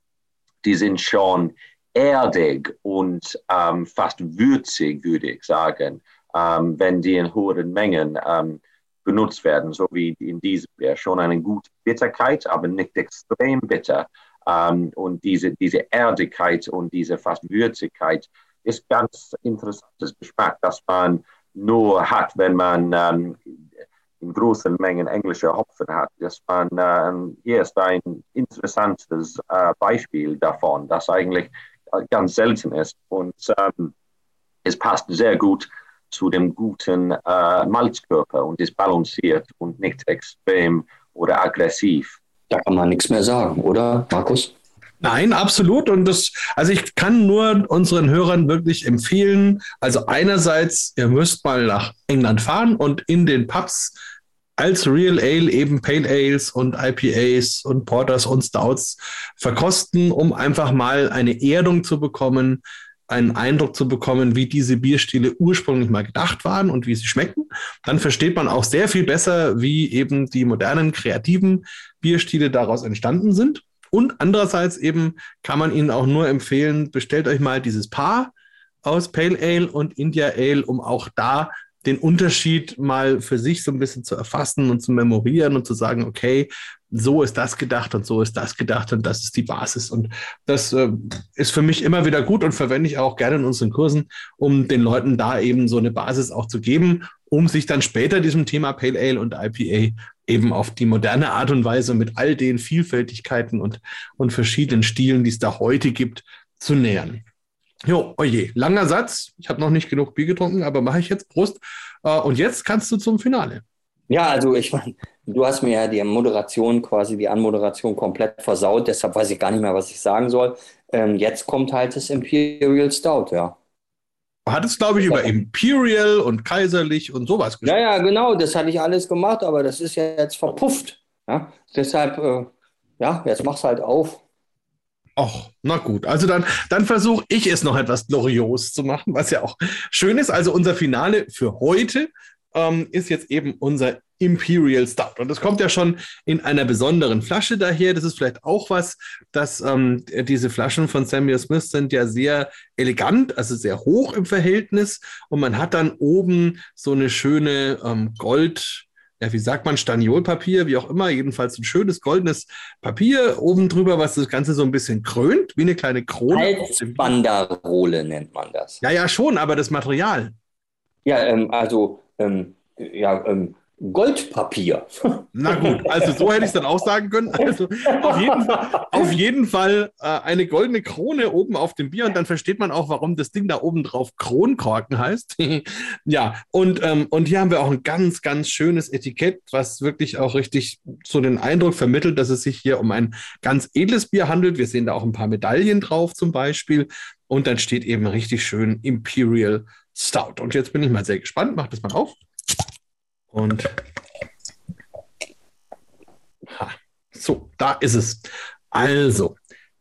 die sind schon erdig und ähm, fast würzig, würde ich sagen, ähm, wenn die in hohen Mengen ähm, benutzt werden, so wie in diesem Bier. Schon eine gute Bitterkeit, aber nicht extrem bitter. Ähm, und diese, diese Erdigkeit und diese fast Würzigkeit ist ganz interessantes Geschmack, das man nur hat, wenn man ähm, in großen Mengen englische Hopfen hat. Das man, äh, hier ist ein interessantes äh, Beispiel davon, das eigentlich ganz selten ist. Und ähm, es passt sehr gut zu dem guten äh, Malzkörper und ist balanciert und nicht extrem oder aggressiv. Da kann man nichts mehr sagen, oder, Markus? Nein, absolut. Und das, also ich kann nur unseren Hörern wirklich empfehlen. Also einerseits, ihr müsst mal nach England fahren und in den Pubs als Real Ale eben Pale Ales und IPAs und Porters und Stouts verkosten, um einfach mal eine Erdung zu bekommen, einen Eindruck zu bekommen, wie diese Bierstile ursprünglich mal gedacht waren und wie sie schmecken. Dann versteht man auch sehr viel besser, wie eben die modernen, kreativen Bierstile daraus entstanden sind. Und andererseits eben kann man Ihnen auch nur empfehlen, bestellt euch mal dieses Paar aus Pale Ale und India Ale, um auch da den Unterschied mal für sich so ein bisschen zu erfassen und zu memorieren und zu sagen, okay, so ist das gedacht und so ist das gedacht und das ist die Basis. Und das äh, ist für mich immer wieder gut und verwende ich auch gerne in unseren Kursen, um den Leuten da eben so eine Basis auch zu geben, um sich dann später diesem Thema Pale Ale und IPA eben auf die moderne Art und Weise mit all den Vielfältigkeiten und, und verschiedenen Stilen, die es da heute gibt, zu nähern. Jo, oje, langer Satz. Ich habe noch nicht genug Bier getrunken, aber mache ich jetzt Prost. Äh, und jetzt kannst du zum Finale. Ja, also ich meine, du hast mir ja die Moderation, quasi die Anmoderation komplett versaut, deshalb weiß ich gar nicht mehr, was ich sagen soll. Ähm, jetzt kommt halt das Imperial Stout, ja. Du hattest, glaube ich, über Imperial und Kaiserlich und sowas gesprochen. Ja, ja, genau, das hatte ich alles gemacht, aber das ist ja jetzt verpufft. Ja? Deshalb, äh, ja, jetzt mach's halt auf. Ach, na gut. Also dann, dann versuche ich es noch etwas glorios zu machen, was ja auch schön ist. Also unser Finale für heute ähm, ist jetzt eben unser Imperial Stout. Und das kommt ja schon in einer besonderen Flasche daher. Das ist vielleicht auch was, dass ähm, diese Flaschen von Samuel Smith sind ja sehr elegant, also sehr hoch im Verhältnis. Und man hat dann oben so eine schöne ähm, Gold- ja, wie sagt man, Staniolpapier, wie auch immer, jedenfalls ein schönes goldenes Papier oben drüber, was das Ganze so ein bisschen krönt, wie eine kleine Krone. Halsbanderole nennt man das. Ja, ja, schon, aber das Material. Ja, ähm, also, ähm, ja, ähm, Goldpapier. Na gut, also so hätte ich es dann auch sagen können. Also auf jeden Fall, auf jeden Fall äh, eine goldene Krone oben auf dem Bier und dann versteht man auch, warum das Ding da oben drauf Kronkorken heißt. ja, und, ähm, und hier haben wir auch ein ganz, ganz schönes Etikett, was wirklich auch richtig so den Eindruck vermittelt, dass es sich hier um ein ganz edles Bier handelt. Wir sehen da auch ein paar Medaillen drauf zum Beispiel. Und dann steht eben richtig schön Imperial Stout. Und jetzt bin ich mal sehr gespannt. Mach das mal auf. Und ha, so, da ist es. Also,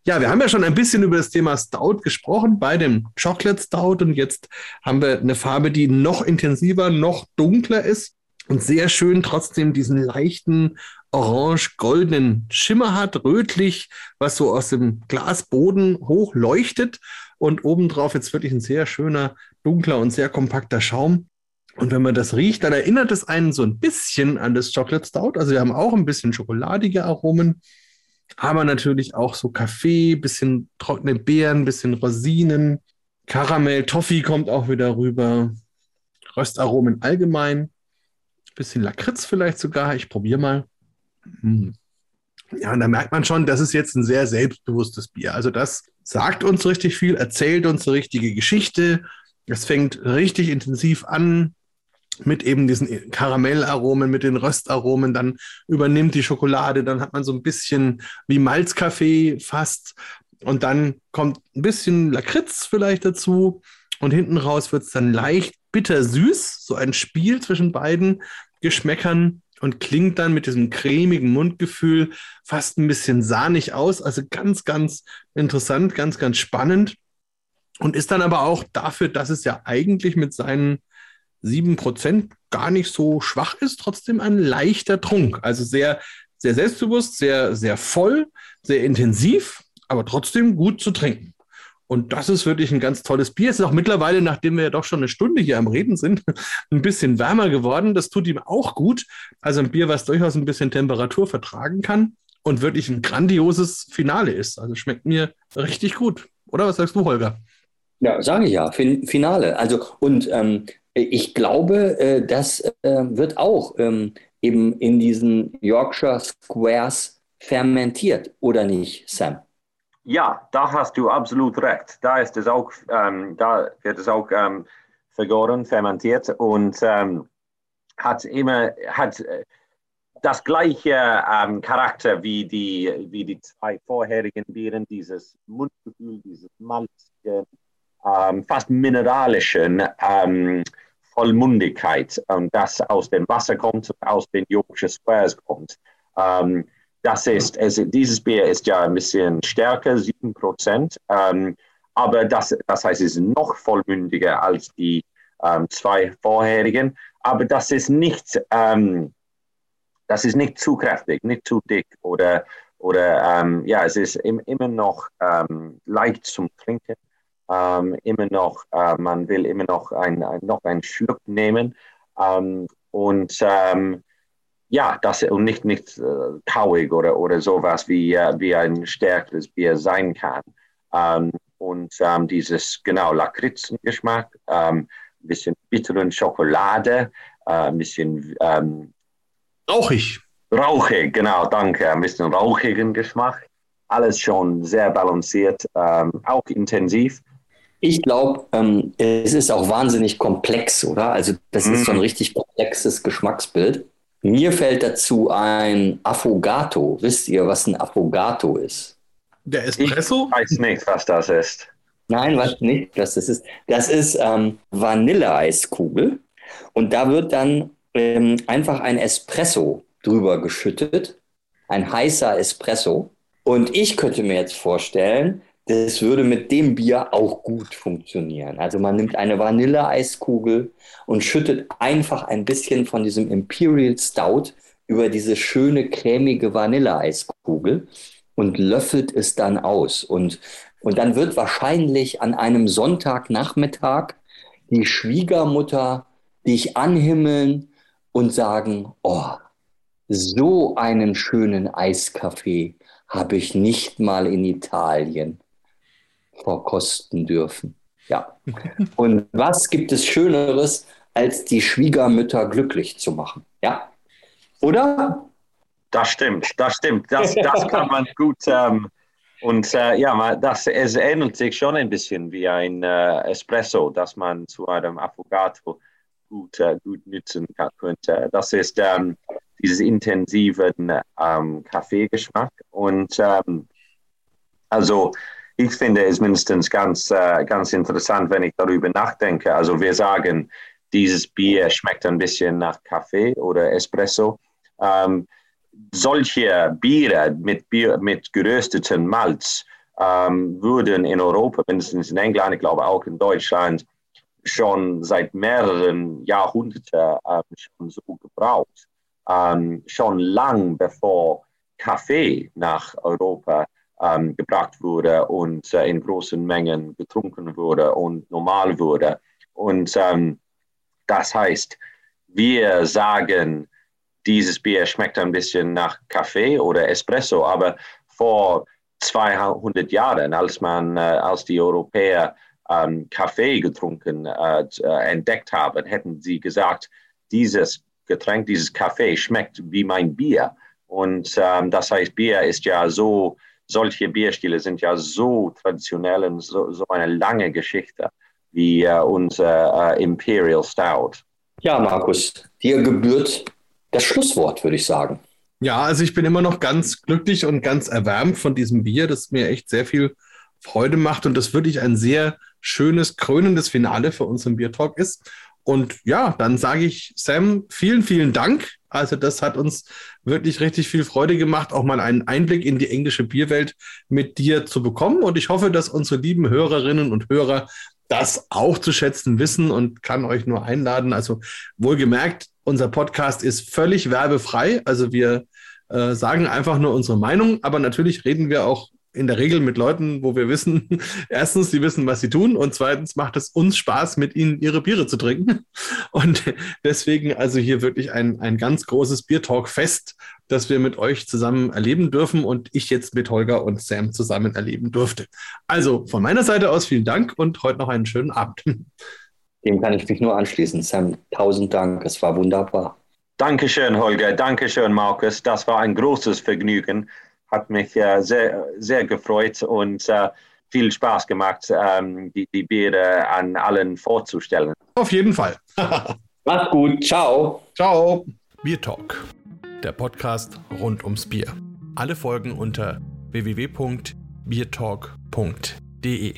ja, wir haben ja schon ein bisschen über das Thema Stout gesprochen bei dem Chocolate Stout und jetzt haben wir eine Farbe, die noch intensiver, noch dunkler ist und sehr schön trotzdem diesen leichten orange-goldenen Schimmer hat, rötlich, was so aus dem Glasboden hoch leuchtet und obendrauf jetzt wirklich ein sehr schöner, dunkler und sehr kompakter Schaum. Und wenn man das riecht, dann erinnert es einen so ein bisschen an das Chocolate Stout. Also wir haben auch ein bisschen schokoladige Aromen, aber natürlich auch so Kaffee, bisschen trockene Beeren, bisschen Rosinen, Karamell, Toffee kommt auch wieder rüber, Röstaromen allgemein, bisschen Lakritz vielleicht sogar. Ich probiere mal. Hm. Ja, und da merkt man schon, das ist jetzt ein sehr selbstbewusstes Bier. Also das sagt uns richtig viel, erzählt uns eine richtige Geschichte. Es fängt richtig intensiv an, mit eben diesen Karamellaromen, mit den Röstaromen, dann übernimmt die Schokolade, dann hat man so ein bisschen wie Malzkaffee fast. Und dann kommt ein bisschen Lakritz vielleicht dazu. Und hinten raus wird es dann leicht bitter-süß, so ein Spiel zwischen beiden Geschmäckern und klingt dann mit diesem cremigen Mundgefühl fast ein bisschen sahnig aus, also ganz, ganz interessant, ganz, ganz spannend. Und ist dann aber auch dafür, dass es ja eigentlich mit seinen 7% gar nicht so schwach ist, trotzdem ein leichter Trunk. Also sehr, sehr selbstbewusst, sehr, sehr voll, sehr intensiv, aber trotzdem gut zu trinken. Und das ist wirklich ein ganz tolles Bier. Es ist auch mittlerweile, nachdem wir ja doch schon eine Stunde hier am Reden sind, ein bisschen wärmer geworden. Das tut ihm auch gut. Also ein Bier, was durchaus ein bisschen Temperatur vertragen kann und wirklich ein grandioses Finale ist. Also schmeckt mir richtig gut. Oder was sagst du, Holger? Ja, sage ich ja. Fin Finale. Also, und ähm, ich glaube, äh, das äh, wird auch ähm, eben in diesen Yorkshire Squares fermentiert, oder nicht, Sam? Ja, da hast du absolut recht. Da ist es auch, ähm, da wird es auch ähm, vergoren, fermentiert und ähm, hat immer hat äh, das gleiche ähm, Charakter wie die, wie die zwei vorherigen Bieren, dieses Mundgefühl, dieses malzige, ähm, fast mineralischen Vollmundigkeit, ähm, das aus dem Wasser kommt, aus den Yorkshire Squares kommt. Ähm, das ist, es, dieses Bier ist ja ein bisschen stärker, 7 Prozent, ähm, aber das, das heißt, es ist noch vollmündiger als die ähm, zwei vorherigen, aber das ist nicht, ähm, das ist nicht zu kräftig, nicht zu dick oder, oder ähm, ja, es ist im, immer noch leicht zum Trinken ähm, immer noch, äh, man will immer noch, ein, ein, noch einen Schluck nehmen ähm, und ähm, ja, das und nicht, nicht äh, kauig oder, oder sowas wie, äh, wie ein stärkeres Bier sein kann. Ähm, und ähm, dieses, genau, Lakritzengeschmack, ähm, ein bisschen bitteren Schokolade, äh, ein bisschen rauchig. Rauchig, genau, danke. Ein bisschen rauchigen Geschmack. Alles schon sehr balanciert, auch intensiv. Ich glaube, ähm, es ist auch wahnsinnig komplex, oder? Also das mhm. ist so ein mhm. richtig komplexes Geschmacksbild. Mir fällt dazu ein Affogato. Wisst ihr, was ein Affogato ist? Der Espresso? Ich weiß nicht, was das ist. Nein, was nicht, was das ist. Das ist ähm, Vanilleeiskugel. Und da wird dann ähm, einfach ein Espresso drüber geschüttet. Ein heißer Espresso. Und ich könnte mir jetzt vorstellen, das würde mit dem Bier auch gut funktionieren. Also man nimmt eine Vanilleeiskugel und schüttet einfach ein bisschen von diesem Imperial Stout über diese schöne cremige Vanilleeiskugel und löffelt es dann aus. Und, und dann wird wahrscheinlich an einem Sonntagnachmittag die Schwiegermutter dich anhimmeln und sagen, oh, so einen schönen Eiskaffee habe ich nicht mal in Italien verkosten dürfen. Ja. Und was gibt es Schöneres, als die Schwiegermütter glücklich zu machen? Ja. Oder? Das stimmt, das stimmt. Das, das kann man gut. Ähm, und äh, ja, das, es ähnelt sich schon ein bisschen wie ein äh, Espresso, das man zu einem Affogato gut, äh, gut nutzen könnte. Das ist ähm, dieses intensiven ähm, Kaffeegeschmack. Und ähm, also ich finde es mindestens ganz, äh, ganz interessant, wenn ich darüber nachdenke. Also wir sagen, dieses Bier schmeckt ein bisschen nach Kaffee oder Espresso. Ähm, solche Biere mit, Bier, mit gerösteten Malz ähm, würden in Europa, mindestens in England, ich glaube auch in Deutschland, schon seit mehreren Jahrhunderten ähm, schon so gebraucht. Ähm, schon lang bevor Kaffee nach Europa ähm, gebracht wurde und äh, in großen Mengen getrunken wurde und normal wurde. Und ähm, das heißt, wir sagen, dieses Bier schmeckt ein bisschen nach Kaffee oder Espresso, aber vor 200 Jahren, als man, äh, als die Europäer ähm, Kaffee getrunken äh, entdeckt haben, hätten sie gesagt, dieses Getränk, dieses Kaffee schmeckt wie mein Bier. Und ähm, das heißt, Bier ist ja so, solche Bierstile sind ja so traditionell und so, so eine lange Geschichte wie äh, unser äh, Imperial Stout. Ja, Markus, dir gebührt das Schlusswort, würde ich sagen. Ja, also ich bin immer noch ganz glücklich und ganz erwärmt von diesem Bier, das mir echt sehr viel Freude macht und das wirklich ein sehr schönes, krönendes Finale für unseren Bier Talk ist. Und ja, dann sage ich Sam, vielen, vielen Dank. Also das hat uns wirklich richtig viel Freude gemacht, auch mal einen Einblick in die englische Bierwelt mit dir zu bekommen. Und ich hoffe, dass unsere lieben Hörerinnen und Hörer das auch zu schätzen wissen und kann euch nur einladen. Also wohlgemerkt, unser Podcast ist völlig werbefrei. Also wir äh, sagen einfach nur unsere Meinung, aber natürlich reden wir auch in der Regel mit Leuten, wo wir wissen, erstens, sie wissen, was sie tun und zweitens macht es uns Spaß, mit ihnen ihre Biere zu trinken. Und deswegen also hier wirklich ein, ein ganz großes Biertalk-Fest, das wir mit euch zusammen erleben dürfen und ich jetzt mit Holger und Sam zusammen erleben durfte. Also von meiner Seite aus vielen Dank und heute noch einen schönen Abend. Dem kann ich mich nur anschließen. Sam, tausend Dank. Es war wunderbar. Dankeschön, Holger. Dankeschön, Markus. Das war ein großes Vergnügen hat mich äh, sehr, sehr gefreut und äh, viel Spaß gemacht, ähm, die, die Biere an allen vorzustellen. Auf jeden Fall. Mach's gut. Ciao. Ciao. Bier Talk, der Podcast rund ums Bier. Alle Folgen unter www.biertalk.de.